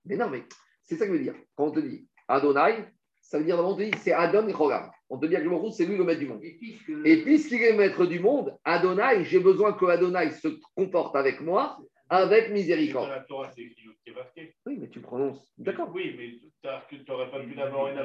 Mais non, mais c'est ça que je veux dire. Quand on te dit Adonai, ça veut dire d'abord, on te dit c'est Adon et Cholam. On te dit que le c'est lui le maître du monde. Et puisqu'il est maître du monde, Adonai, j'ai besoin que Adonai se comporte avec moi avec Dans miséricorde. la Torah, c'est. Oui, mais tu prononces. D'accord. Oui, mais tu n'aurais pas pu d'abord une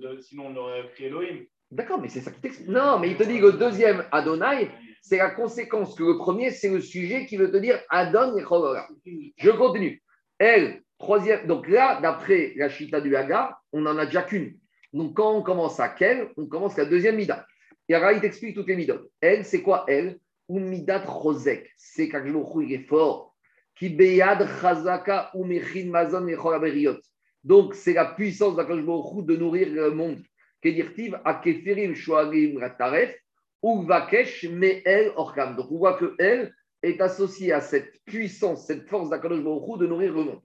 de- sinon on aurait pris Elohim. D'accord, mais c'est ça qui t'explique. Non, mais il te dit que le deuxième Adonai, c'est la conséquence que le premier, c'est le sujet qui veut te dire Adon et. Je continue. Elle, troisième. Donc là, d'après la Chita du Haga, on n'en a déjà qu'une. Donc quand on commence à quelle, on commence la deuxième Mida. Et alors, il t'explique toutes les Midot. Elle, c'est quoi elle? Ou Midat Rozek. C'est quand il est fort. Qui beyad chazaka ou mechin mazon aberiot. Donc c'est la puissance d'Akadosh Baruch Hu de nourrir le monde. Kedirtiv a kefirim shoagim rataref ou vakesh me'el orkam. Donc on voit que elle est associée à cette puissance, cette force d'Akadosh Baruch de nourrir le monde.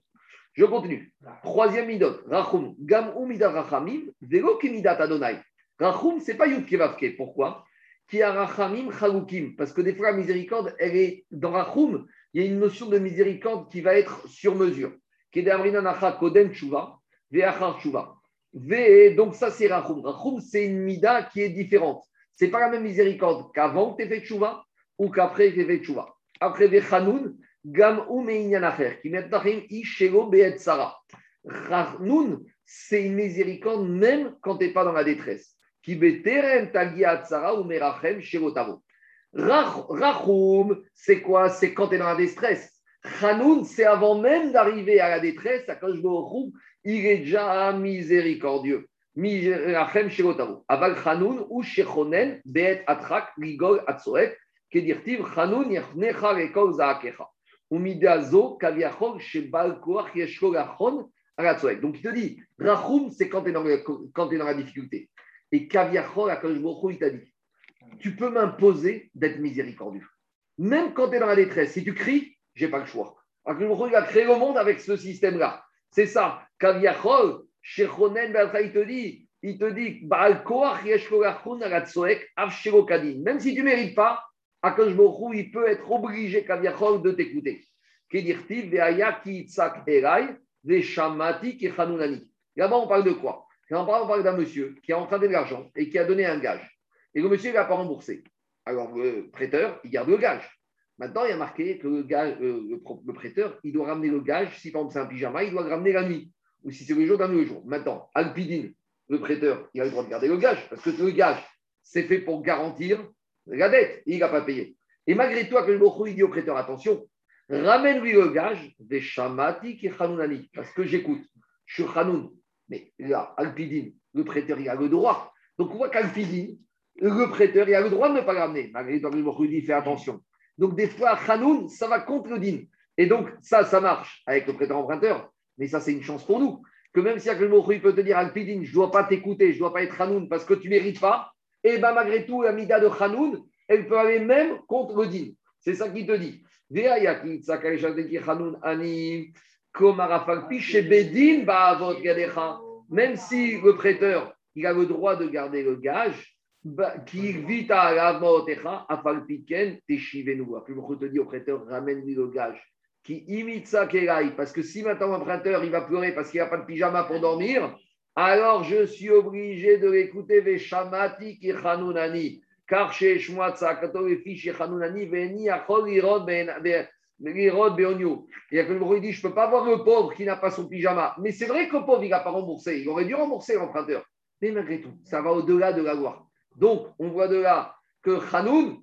Je continue. Troisième midot, rachum, gam ou midat rachamim, velo ki midat Adonai. Rachum, c'est pas Yud Kevavke. Pourquoi? Qui a Rachamim Chalukim. Parce que des fois, la miséricorde, elle est dans Rachum, il y a une notion de miséricorde qui va être sur mesure. Kodem Tshuva, Veachar Tshuva. Donc, ça, c'est Rachum. Rachum, c'est une mida qui est différente. C'est pas la même miséricorde qu'avant que tu fait Tshuva ou qu'après que tu fait Tshuva. Après, Vechanoun, Gam ou qui met Ishelo Beet Sarah. Rachnoun, c'est une miséricorde même quand tu n'es pas dans la détresse. Qui beterem tagia tsara ou merachem. Rachum, c'est quoi? C'est quand tu es dans la détresse. Chanoun, c'est avant même d'arriver à la détresse, à Koshbo il est déjà miséricordieux. Mirachem shirotavo. Aval Chanoun ou shechonen beet atrak rigol atsoek. Kedirtiv Chanoun yachnecha rekol zaakecha. Umidazo kaviachol shebal koach yeshko gachon donc il te dit, Rachum, c'est quand tu es, dans la difficulté. Et Kaviachor, il t'a dit, tu peux m'imposer d'être miséricordieux. Même quand tu es dans la détresse, si tu cries, j'ai pas le choix. il a créé le monde avec ce système-là. C'est ça. Kaviachor, Shechonen, il te dit, il te dit, même si tu ne mérites pas, il peut être obligé, de t'écouter. Là-bas, on parle de quoi? On parle d'un monsieur qui a emprunté de l'argent et qui a donné un gage. Et le monsieur ne l'a pas remboursé. Alors, le prêteur, il garde le gage. Maintenant, il y a marqué que euh, le, prêteur, il doit ramener le gage. Si par exemple c'est un pyjama, il doit ramener la nuit. Ou si c'est le jour, ramener le jour. Maintenant, Alpidine, le prêteur, il a le droit de garder le gage parce que le gage, c'est fait pour garantir la dette. il n'a pas payé. Et malgré tout, le il dit au prêteur attention, Ramène-lui le gage des Shamati qui Hanounani. Parce que j'écoute, je suis Hanoun. Mais là, Alpidine, le prêteur, il a le droit. Donc on voit qu'Alpidine, le prêteur, il a le droit de ne pas l'amener. Malgré tout, il dit fais attention. Donc des fois, Hanoun, ça va contre le din. Et donc ça, ça marche avec le prêteur emprunteur. Mais ça, c'est une chance pour nous. Que même si le il peut te dire Alpidine, je ne dois pas t'écouter, je ne dois pas être Hanoun parce que tu ne mérites pas, et bien malgré tout, la de Hanoun, elle peut aller même contre le din. C'est ça qu'il te dit. Même si le prêteur il a le droit de garder le gage, qui vit à la à Falpiken, Teshivenu. Je te dis au prêteur, ramène-lui le gage. Qui imite ça parce que si maintenant un prêteur il va pleurer parce qu'il n'a pas de pyjama pour dormir, alors je suis obligé de l'écouter Veshamati Kichanunani car chez Shmuatza, Katovefi, chez Hanunani, Veni, Achol, Irod, Beonyu. Et il dit Je ne peux pas voir le pauvre qui n'a pas son pyjama. Mais c'est vrai que le pauvre, il n'a pas remboursé. Il aurait dû rembourser l'emprunteur. Mais malgré tout, ça va au-delà de la loi. Donc, on voit de là que Hanoun,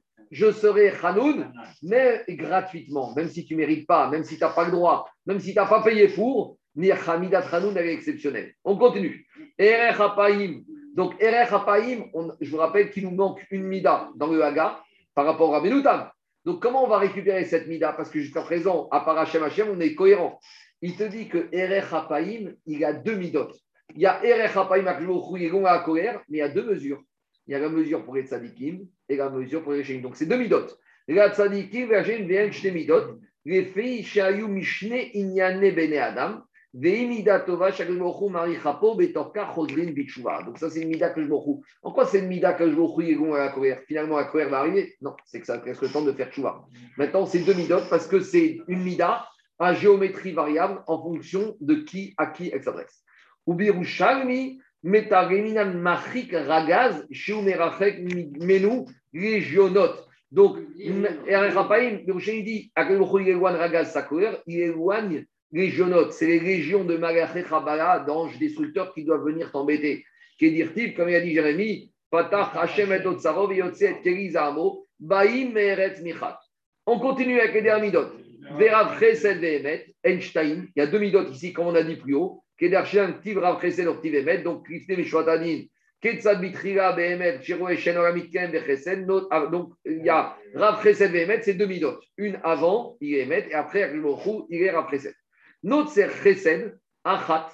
je serai Hanoun, mais gratuitement, même si tu ne mérites pas, même si tu n'as pas le droit, même si tu n'as pas payé pour, ni Hamidat Hanoun, elle est. On continue. Erech Donc, Erech Hapaim, je vous rappelle qu'il nous manque une Mida dans le Haga par rapport à Benoutam. Donc, comment on va récupérer cette mida? Parce que jusqu'à présent, à part Hachem Hachem, on est cohérent. Il te dit que Erech Hapaim, il y a deux midot. Il y a Erech Hapaim à colère, mais il y a deux mesures. Il y a la mesure pour les tzadikim et la mesure pour les chénim. Donc, c'est deux midot. La tzadikim, la midot. Les filles, shayu mishne inyane bene adam. Donc ça, c'est une mida que je me En quoi c'est une mida que je me à la colère Finalement, la colère va arriver? Non, c'est que ça reste le temps de faire chouva. Maintenant, c'est deux midotes parce que c'est une mida à géométrie variable en fonction de qui à qui elle s'adresse. Ubiru shalmi metareminan machik ragaz shiumerachek menu régionot. Donc, Rapaim, il dit, quel éloigne ragaz sa colère, il éloigne Légionotes, c'est les légions de Malaché Chabala, d'anges destructeurs qui doivent venir t'embêter. Qu'est-il, comme il a dit Jérémie, Patach Hashem et Otsarov et Kerizamo, Baim Meret Michat. On continue avec les derniers midotes. Verav Chesed Vehemet, Einstein, il y a deux midotes ici, comme on a dit plus haut. Kedershem, Tiv Rav Chesed, Tiv Vehemet, donc Krifte Meshwatanin, Ketzabitrila Behemet, Shiroe Shenoramitken Bechesed. Ah, Donc, il y a Rav Chesed Behemet, c'est deux midot. Une avant, il est Emet, et après, Akashbohu, il est Rav Chesed. Notre c'est Chesed, Achat.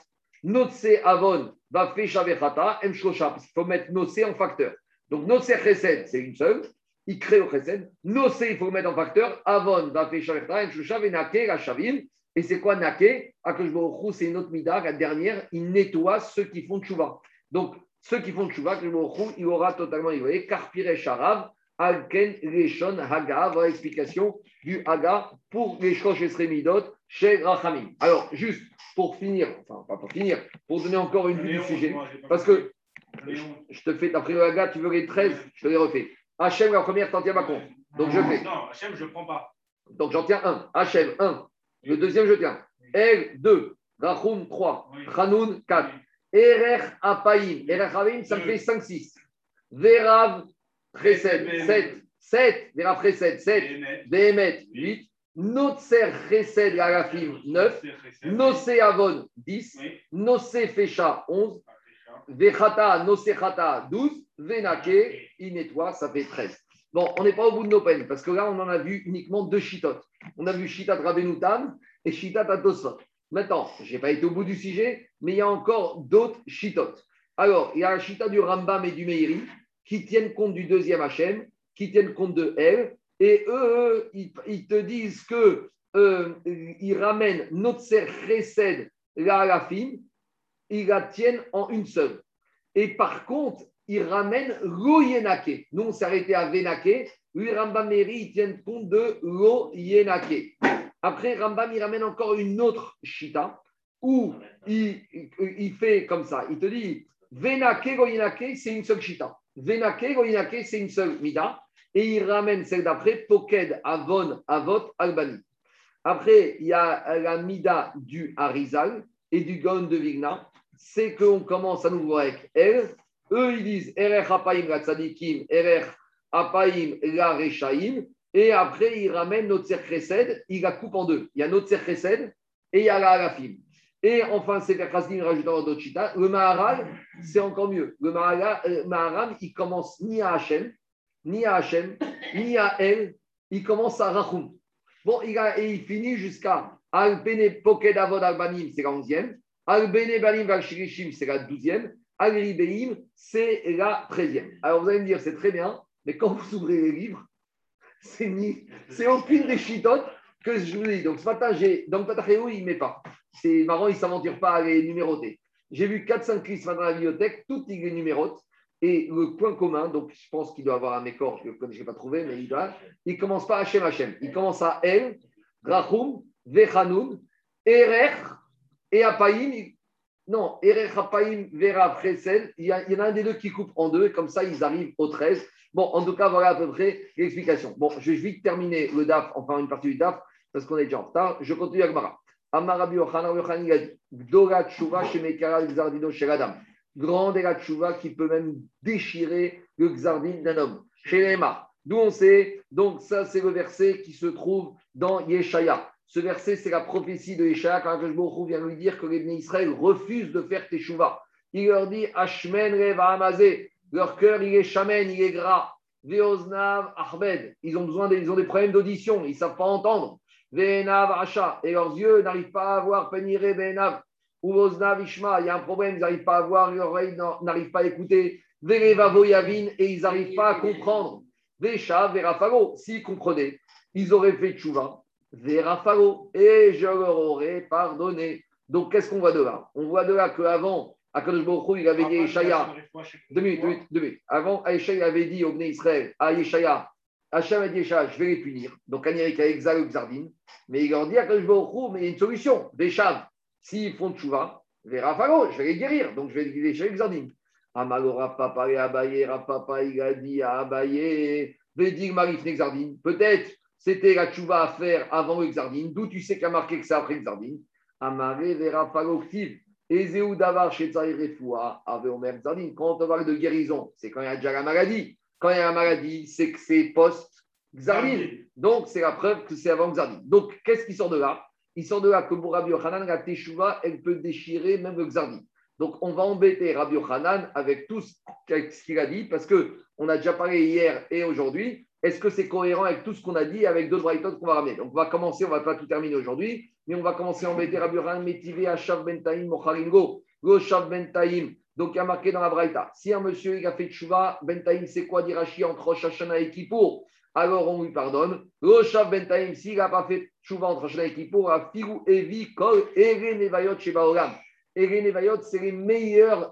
C'est Avon, va Fesha Vechata, M Shlosha. Parce qu'il faut mettre Nosé en facteur. Donc, c'est Chesed, c'est une seule. Il crée au Chesed. Nosé, il faut mettre en facteur. Avon, va Fesha Vechata, M Shlosha, Venake, la Shavim. Et c'est quoi Nake Akashbohu, c'est une autre mida. La dernière, il nettoie ceux qui font Tchouva. Donc, ceux qui font Tchouva, il aura totalement évolué. Karpire Sharav, Alken, Reshon, Haga. Voilà l'explication du Haga pour les Shosh Esremidot chez Rachamim. Alors, juste pour finir, enfin, pas pour finir, pour donner encore une vue du sujet, parce que je, je te fais, d'après le Haga, tu veux les 13, je te les refais. Hachem, la première, t'en tiens pas compte. Donc, je fais. Non, Hachem, je ne prends pas. Donc, j'en tiens un. Hachem, 1. Le deuxième, je tiens. El, 2. Rachum, 3. Oui. Hanoun, 4. Erer Apaim. Erer Apaim, ça me fait 5, 6. Verav, Chesed, 7. 7. Verav Chesed, 7. Emet, Behemet, 8. Notser Chesed, Garafim, 9. Nosé Avon, 10. Oui. Nosé Fecha, 11. Vechata, Nosé Chata, 12. Venake, nettoie, ça fait 13. Bon, on n'est pas au bout de nos peines, parce que là, on en a vu uniquement deux chitotes. On a vu Shitat Rabenoutam et Shitat Atosot. Maintenant, je n'ai pas été au bout du sujet, mais il y a encore d'autres chitotes. Alors, il y a la chita du Rambam et du Meiri qui tiennent compte du deuxième Hachem, qui tiennent compte de elle, et eux, ils, te disent que euh, ils ramènent Notser Chesed la Alafim, ils la tiennent en une seule. Et par contre, ils ramènent Lo-Yenake. Nous, on s'est arrêté à Venake. Lui, Rambam ils tiennent compte de Lo-Yenake. Après, Rambam, il ramène encore une autre Shita où il, il- il fait comme ça. Il te dit Venake, Lo-Yenake, c'est une seule Shita. Venake, Lo-Yenake, c'est une seule Mida. Et il ramène celle d'après Poked, Avon, Avot, Albani. Après, il y a la Mida du Harizal et du Gaon de Vigna. C'est qu'on commence à nouveau avec elle. Eux, ils disent Erer Hapaim la Tzadikim, Erer Hapaim la Rechaim. Et après, ils ramènent notre Chesed, ils la coupent en deux. Il y a notre Chesed et il y a la Alafim. Et enfin, c'est Chasdim rajoutant d'autres chita. Le Maharal, c'est encore mieux. Le Maharal, euh, il commence ni à Hachem, ni à Hachem, ni à El, il commence à Rachum. Bon, il a, et il finit jusqu'à Al-Bene Poked Avod Al-Banim, c'est la onzième. Al-Bene Banim Val-Shirishim, c'est la douzième. Al-Ribeim, c'est la treizième. Alors vous allez me dire, c'est très bien, mais quand vous ouvrez les livres, c'est ni, aucune des chitotes que je vous dis. Donc ce matin, j'ai, dans le Patachéo, il ne met pas. C'est marrant, il ne s'aventure pas à les numéroter. J'ai vu 4-5 listes à la bibliothèque, toutes les numérote. Et le point commun, donc je pense qu'il doit avoir un mécor, je ne l'ai pas trouvé, mais il doit. Commence pas Hachem Hachem. Il commence à El, Rachum, Vechanoun, Erer et Apaïm. Non, Erer, Apaïm, Vera. Il y, en a un des deux qui coupe en deux, et comme ça, ils arrivent au 13. Bon, en tout cas, voilà à peu près l'explication. Bon, je vais vite terminer le DAF, enfin une partie du DAF, parce qu'on est déjà en retard. Je continue avec Mara. Amarabi Yochanan, Yochanan, il a dit Tshuva, Shemekara, Xardino, Sheradam. Grande est la Tshuva qui peut même déchirer le Xardin d'un homme. Chez. D'où on sait, donc ça c'est le verset qui se trouve dans Yeshaya. Ce verset, c'est la prophétie de Yeshaya quand Akash vient lui dire que les Israël refusent de faire Teshuvah. Il leur dit Ashmen Reva Amazé. Leur cœur, il est chamen, il est gras. Veoznav Ahmed. Ils ont besoin des, ils ont des problèmes d'audition, ils ne savent pas entendre. Venav Asha. Et leurs yeux n'arrivent pas à voir Penire Venav. Ou Ishma. Il y a un problème, ils n'arrivent pas à voir, leurs oreilles n'arrivent pas à écouter. Verevavo Yavin. Et ils n'arrivent pas à comprendre. Vesha, Verafago. S'ils comprenaient, ils auraient fait tchouva. Verafago. Et je leur aurais pardonné. Donc, qu'est-ce qu'on voit de là? On voit de là qu'avant, Akadosh Baruch il avait dit à Yeshaya, deux minutes, deux minutes, deux minutes. Avant, il avait dit au Bnei Israël, à Yeshaya, Hachem a dit Yeshaya, je vais les punir. Donc, Anirik a exalé Xardine. Mais il leur dit à Akadosh Baruch mais il y a une solution. Veshav, s'ils font tchouva, Verafago, je vais les guérir. Donc, je vais les guérir Xardine. Amalora Papa et Abaye, Rapapa, il a dit à Abaye, Védig Marif Nexardine. Peut-être c'était la tchouva à faire avant le Xardine. D'où tu sais qu'il a marqué que c'est après le Xardine. Amaré Verafago Ktiv. Ezeu Davar chez Refoua, avait Omer Xardine. Quand on parle de guérison, c'est quand il y a déjà la maladie. Quand il y a la maladie, c'est que c'est post-Xardine. Donc, c'est la preuve que c'est avant Xardine. Donc, qu'est-ce qui sort de là? Il sort de là que pour Rabbi Yochanan, la Teshuvah, elle peut déchirer même le Xardine. Donc, on va embêter Rabbi Yochanan avec tout ce qu'il a dit, parce qu'on a déjà parlé hier et aujourd'hui. Est-ce que c'est cohérent avec tout ce qu'on a dit avec d'autres braïtotes qu'on va ramener? Donc, on va commencer, on ne va pas tout terminer aujourd'hui, mais on va commencer à embêter Yochanan, Métivé, Achav Bentaim, Mocharingo, Go Shav Bentaim. Donc, il y a marqué dans la braïta si un monsieur a fait Tchouva, Bentaim, c'est quoi d'Irachi entre Rosh et Kippour? Alors on lui pardonne. Roshav Bentaim, s'il n'a pas fait Tchouva entre Hashanah et Kippour, a Figu Evi Kol Ere Nevayot Shebaolam. Ere Nevayot, c'est les meilleurs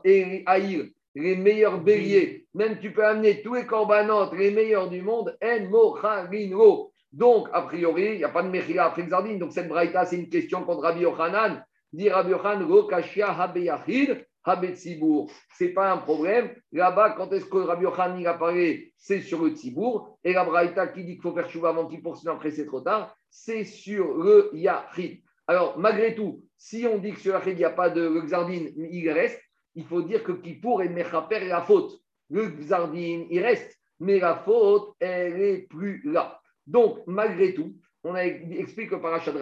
les meilleurs béliers. Même tu peux amener tous les corbanotes, les meilleurs du monde, En Mocharinro. Donc, a priori, il n'y a pas de Mechila après Xardine. Donc, cette braïta, c'est une question contre Rabbi Yochanan. Dit Rabbi Yochanan, Rokashia Habeyachid. Ce n'est pas un problème. Là-bas, quand est-ce que Rabbi Yochanan a parlé C'est sur le Tzibour. Et la Braïta qui dit qu'il faut faire chouva avant qu'il poursuive après, c'est trop tard. C'est sur le Yachid. Alors, malgré tout, si on dit que sur Yachid, il n'y a pas de Xardine, il reste, il faut dire que Kippour et Mechaper la faute. Le Xardine, il reste, mais la faute, elle n'est plus là. Donc, malgré tout, on a expliqué le parachat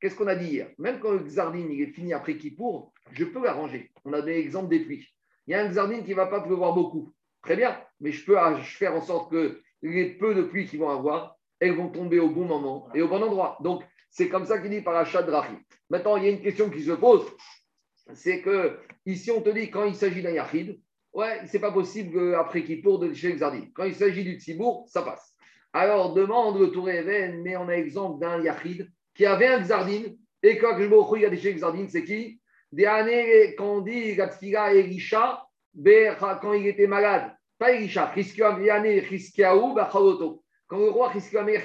Qu'est-ce qu'on a dit hier? Même quand le Xardine est fini après Kippour, je peux l'arranger. On a des exemples des pluies. Il y a un Xardine qui ne va pas pleuvoir beaucoup. Très bien, mais je peux faire en sorte que les peu de pluie qu'ils vont avoir, elles vont tomber au bon moment et au bon endroit. Donc, c'est comme ça qu'il dit parachat de Maintenant, il y a une question qui se pose c'est que ici, on te dit quand il s'agit d'un Yachid, ouais, c'est pas possible après Kippour de chez le Xardine. Quand il s'agit du Tzibour, ça passe. Alors, demande le Tour Even, mais on a exemple d'un Yachid qui avait un Xardine, et quand je il a déchiré Xardine, c'est qui? Des années, quand on dit Gatsfira Elisha, quand il était malade, pas Elisha, Quand le roi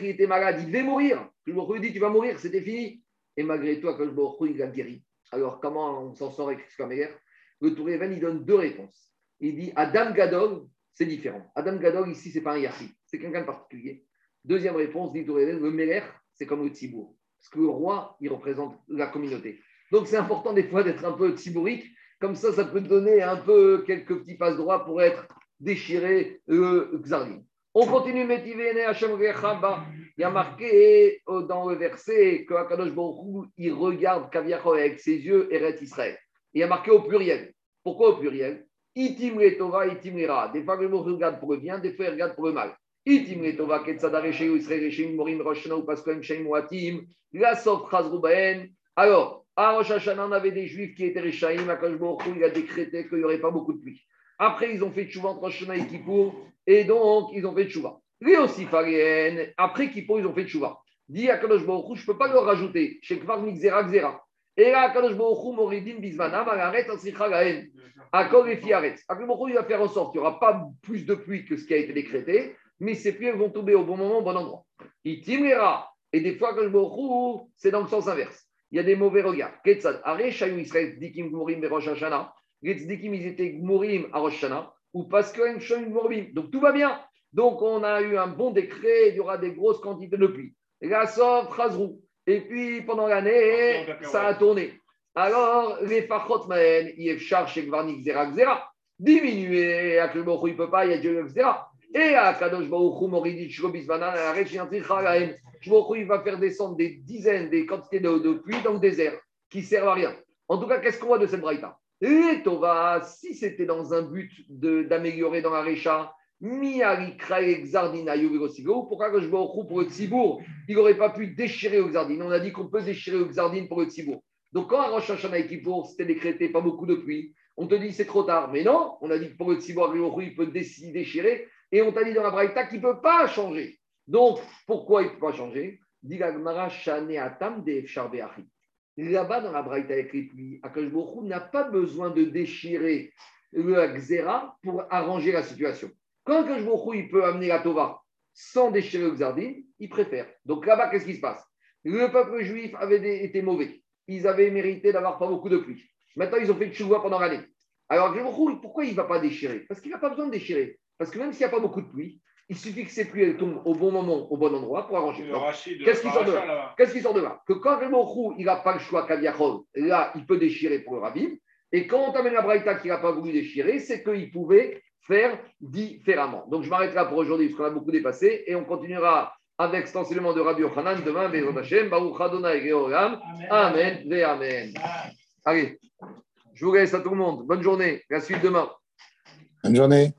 était malade, il devait mourir. Je me dit Tu vas mourir, c'était fini. Et malgré tout, quand il a guéri. Alors, comment on s'en sort avec Meir Le Tour Even, il donne deux réponses. Il dit Adam Gadol, c'est différent. Adam Gadol, ici, ce n'est pas un Yachid, c'est quelqu'un de particulier. Deuxième réponse, dit le Meler, c'est comme le Tzibour. Parce que le roi, il représente la communauté. Donc, c'est important des fois d'être un peu tzibourique. Comme ça, ça peut donner un peu quelques petits passes droits pour être déchiré le Xarim. On continue, Il y a marqué euh, dans le verset que Akadosh Baruch il regarde Kaviachol avec ses yeux Eret Israël. Il y a marqué au pluriel. Pourquoi au pluriel? Itim Tova, itim Des fois, il regarde pour le bien, des fois, il regarde pour le mal. Itim Tova, Ketzada Resheyu, Israël Resheyu, Morim, Roshana, ou Pasquem, Shem, Moatim, la Sof, Chazrubaen. Alors, à Rosh Hashanah, on avait des juifs qui étaient Reshaim, Akadosh Baruch il a décrété qu'il n'y aurait pas beaucoup de pluie. Après, ils ont fait Tchouva entre Rosh et Kippour, et donc, ils ont fait Tchouva. Lui aussi, Farien, après Kippour, ils ont fait Tchouva. Dit à Kadosh Baruch je ne peux pas le rajouter. Chez Kvar Mixera Xera. Et là, Kadosh Baruch Moridin Bismanam, Alaret, Asricha Gaen. Akol et Fiaret. Akadosh Baruch il va faire en sorte qu'il n'y aura pas plus de pluie que ce qui a été décrété, mais ces pluies vont tomber au bon moment, au bon endroit. Itimera. Et des fois, Kadosh Baruch c'est dans le sens inverse. Il y a des mauvais regards. Ketzad, Are, Shayu Israël, Dikim Gmorim, Rosh Hashanah. Les Dikim, ils étaient Gmorim à Rosh Hashanah, ou parce que Donc tout va bien. Donc on a eu un bon décret, il y aura des grosses quantités de pluie. La Sof, Khazrou. Et puis pendant l'année, ça a tourné. Alors, les Fachot Maen, Yefchar, Shekvarnik, Zera, Zera, diminuer, à il ne peut pas, il y a Dieu Zera. Et à Kadosh Baruch Moridich, Robisvanan, à la il va faire descendre des dizaines, des quantités de, de pluie dans le désert qui ne servent à rien. En tout cas, qu'est-ce qu'on voit de cette braïta? Et Tova, si c'était dans un but d'améliorer dans la Récha, pourquoi je vois au pour le Tzibour, il n'aurait pas pu déchirer le Xardine On a dit qu'on peut déchirer le Xardine pour le Tzibour. Donc quand à Hashanah et c'était décrété pas beaucoup de pluie, on te dit c'est trop tard. Mais non, on a dit que pour le Tzibour, il peut déchirer. Et on t'a dit dans la Braïta qu'il ne peut pas changer. Donc, pourquoi il ne peut pas changer? Là-bas, dans la Braïta avec les n'a pas besoin de déchirer le Xéra pour arranger la situation. Quand Akashbochou il peut amener la Tova sans déchirer le Xardine, il préfère. Donc là-bas, qu'est-ce qui se passe? Le peuple juif avait été mauvais. Ils avaient mérité d'avoir pas beaucoup de pluie. Maintenant, ils ont fait le pendant l'année. Alors, pourquoi il ne va pas déchirer? Parce qu'il n'a pas besoin de déchirer. Parce que même s'il n'y a pas beaucoup de pluie, il suffit que ces pluies tombent au bon moment, au bon endroit pour arranger. Qu'est-ce qui sort de là? Qu'est-ce qui sort de là? Que quand le il n'a pas le choix Kaviachol, là, il peut déchirer pour le Rabim. Et quand on t'amène la Braïta qui n'a pas voulu déchirer, c'est qu'il pouvait faire différemment. Donc je m'arrête là pour aujourd'hui parce qu'on a beaucoup dépassé et on continuera avec extensément de Rabbi Yochanan demain, Bezrat Hashem, Baruch Adonai Amen, Amen. Allez. Je vous laisse à tout le monde. Bonne journée. La suite demain. Bonne journée.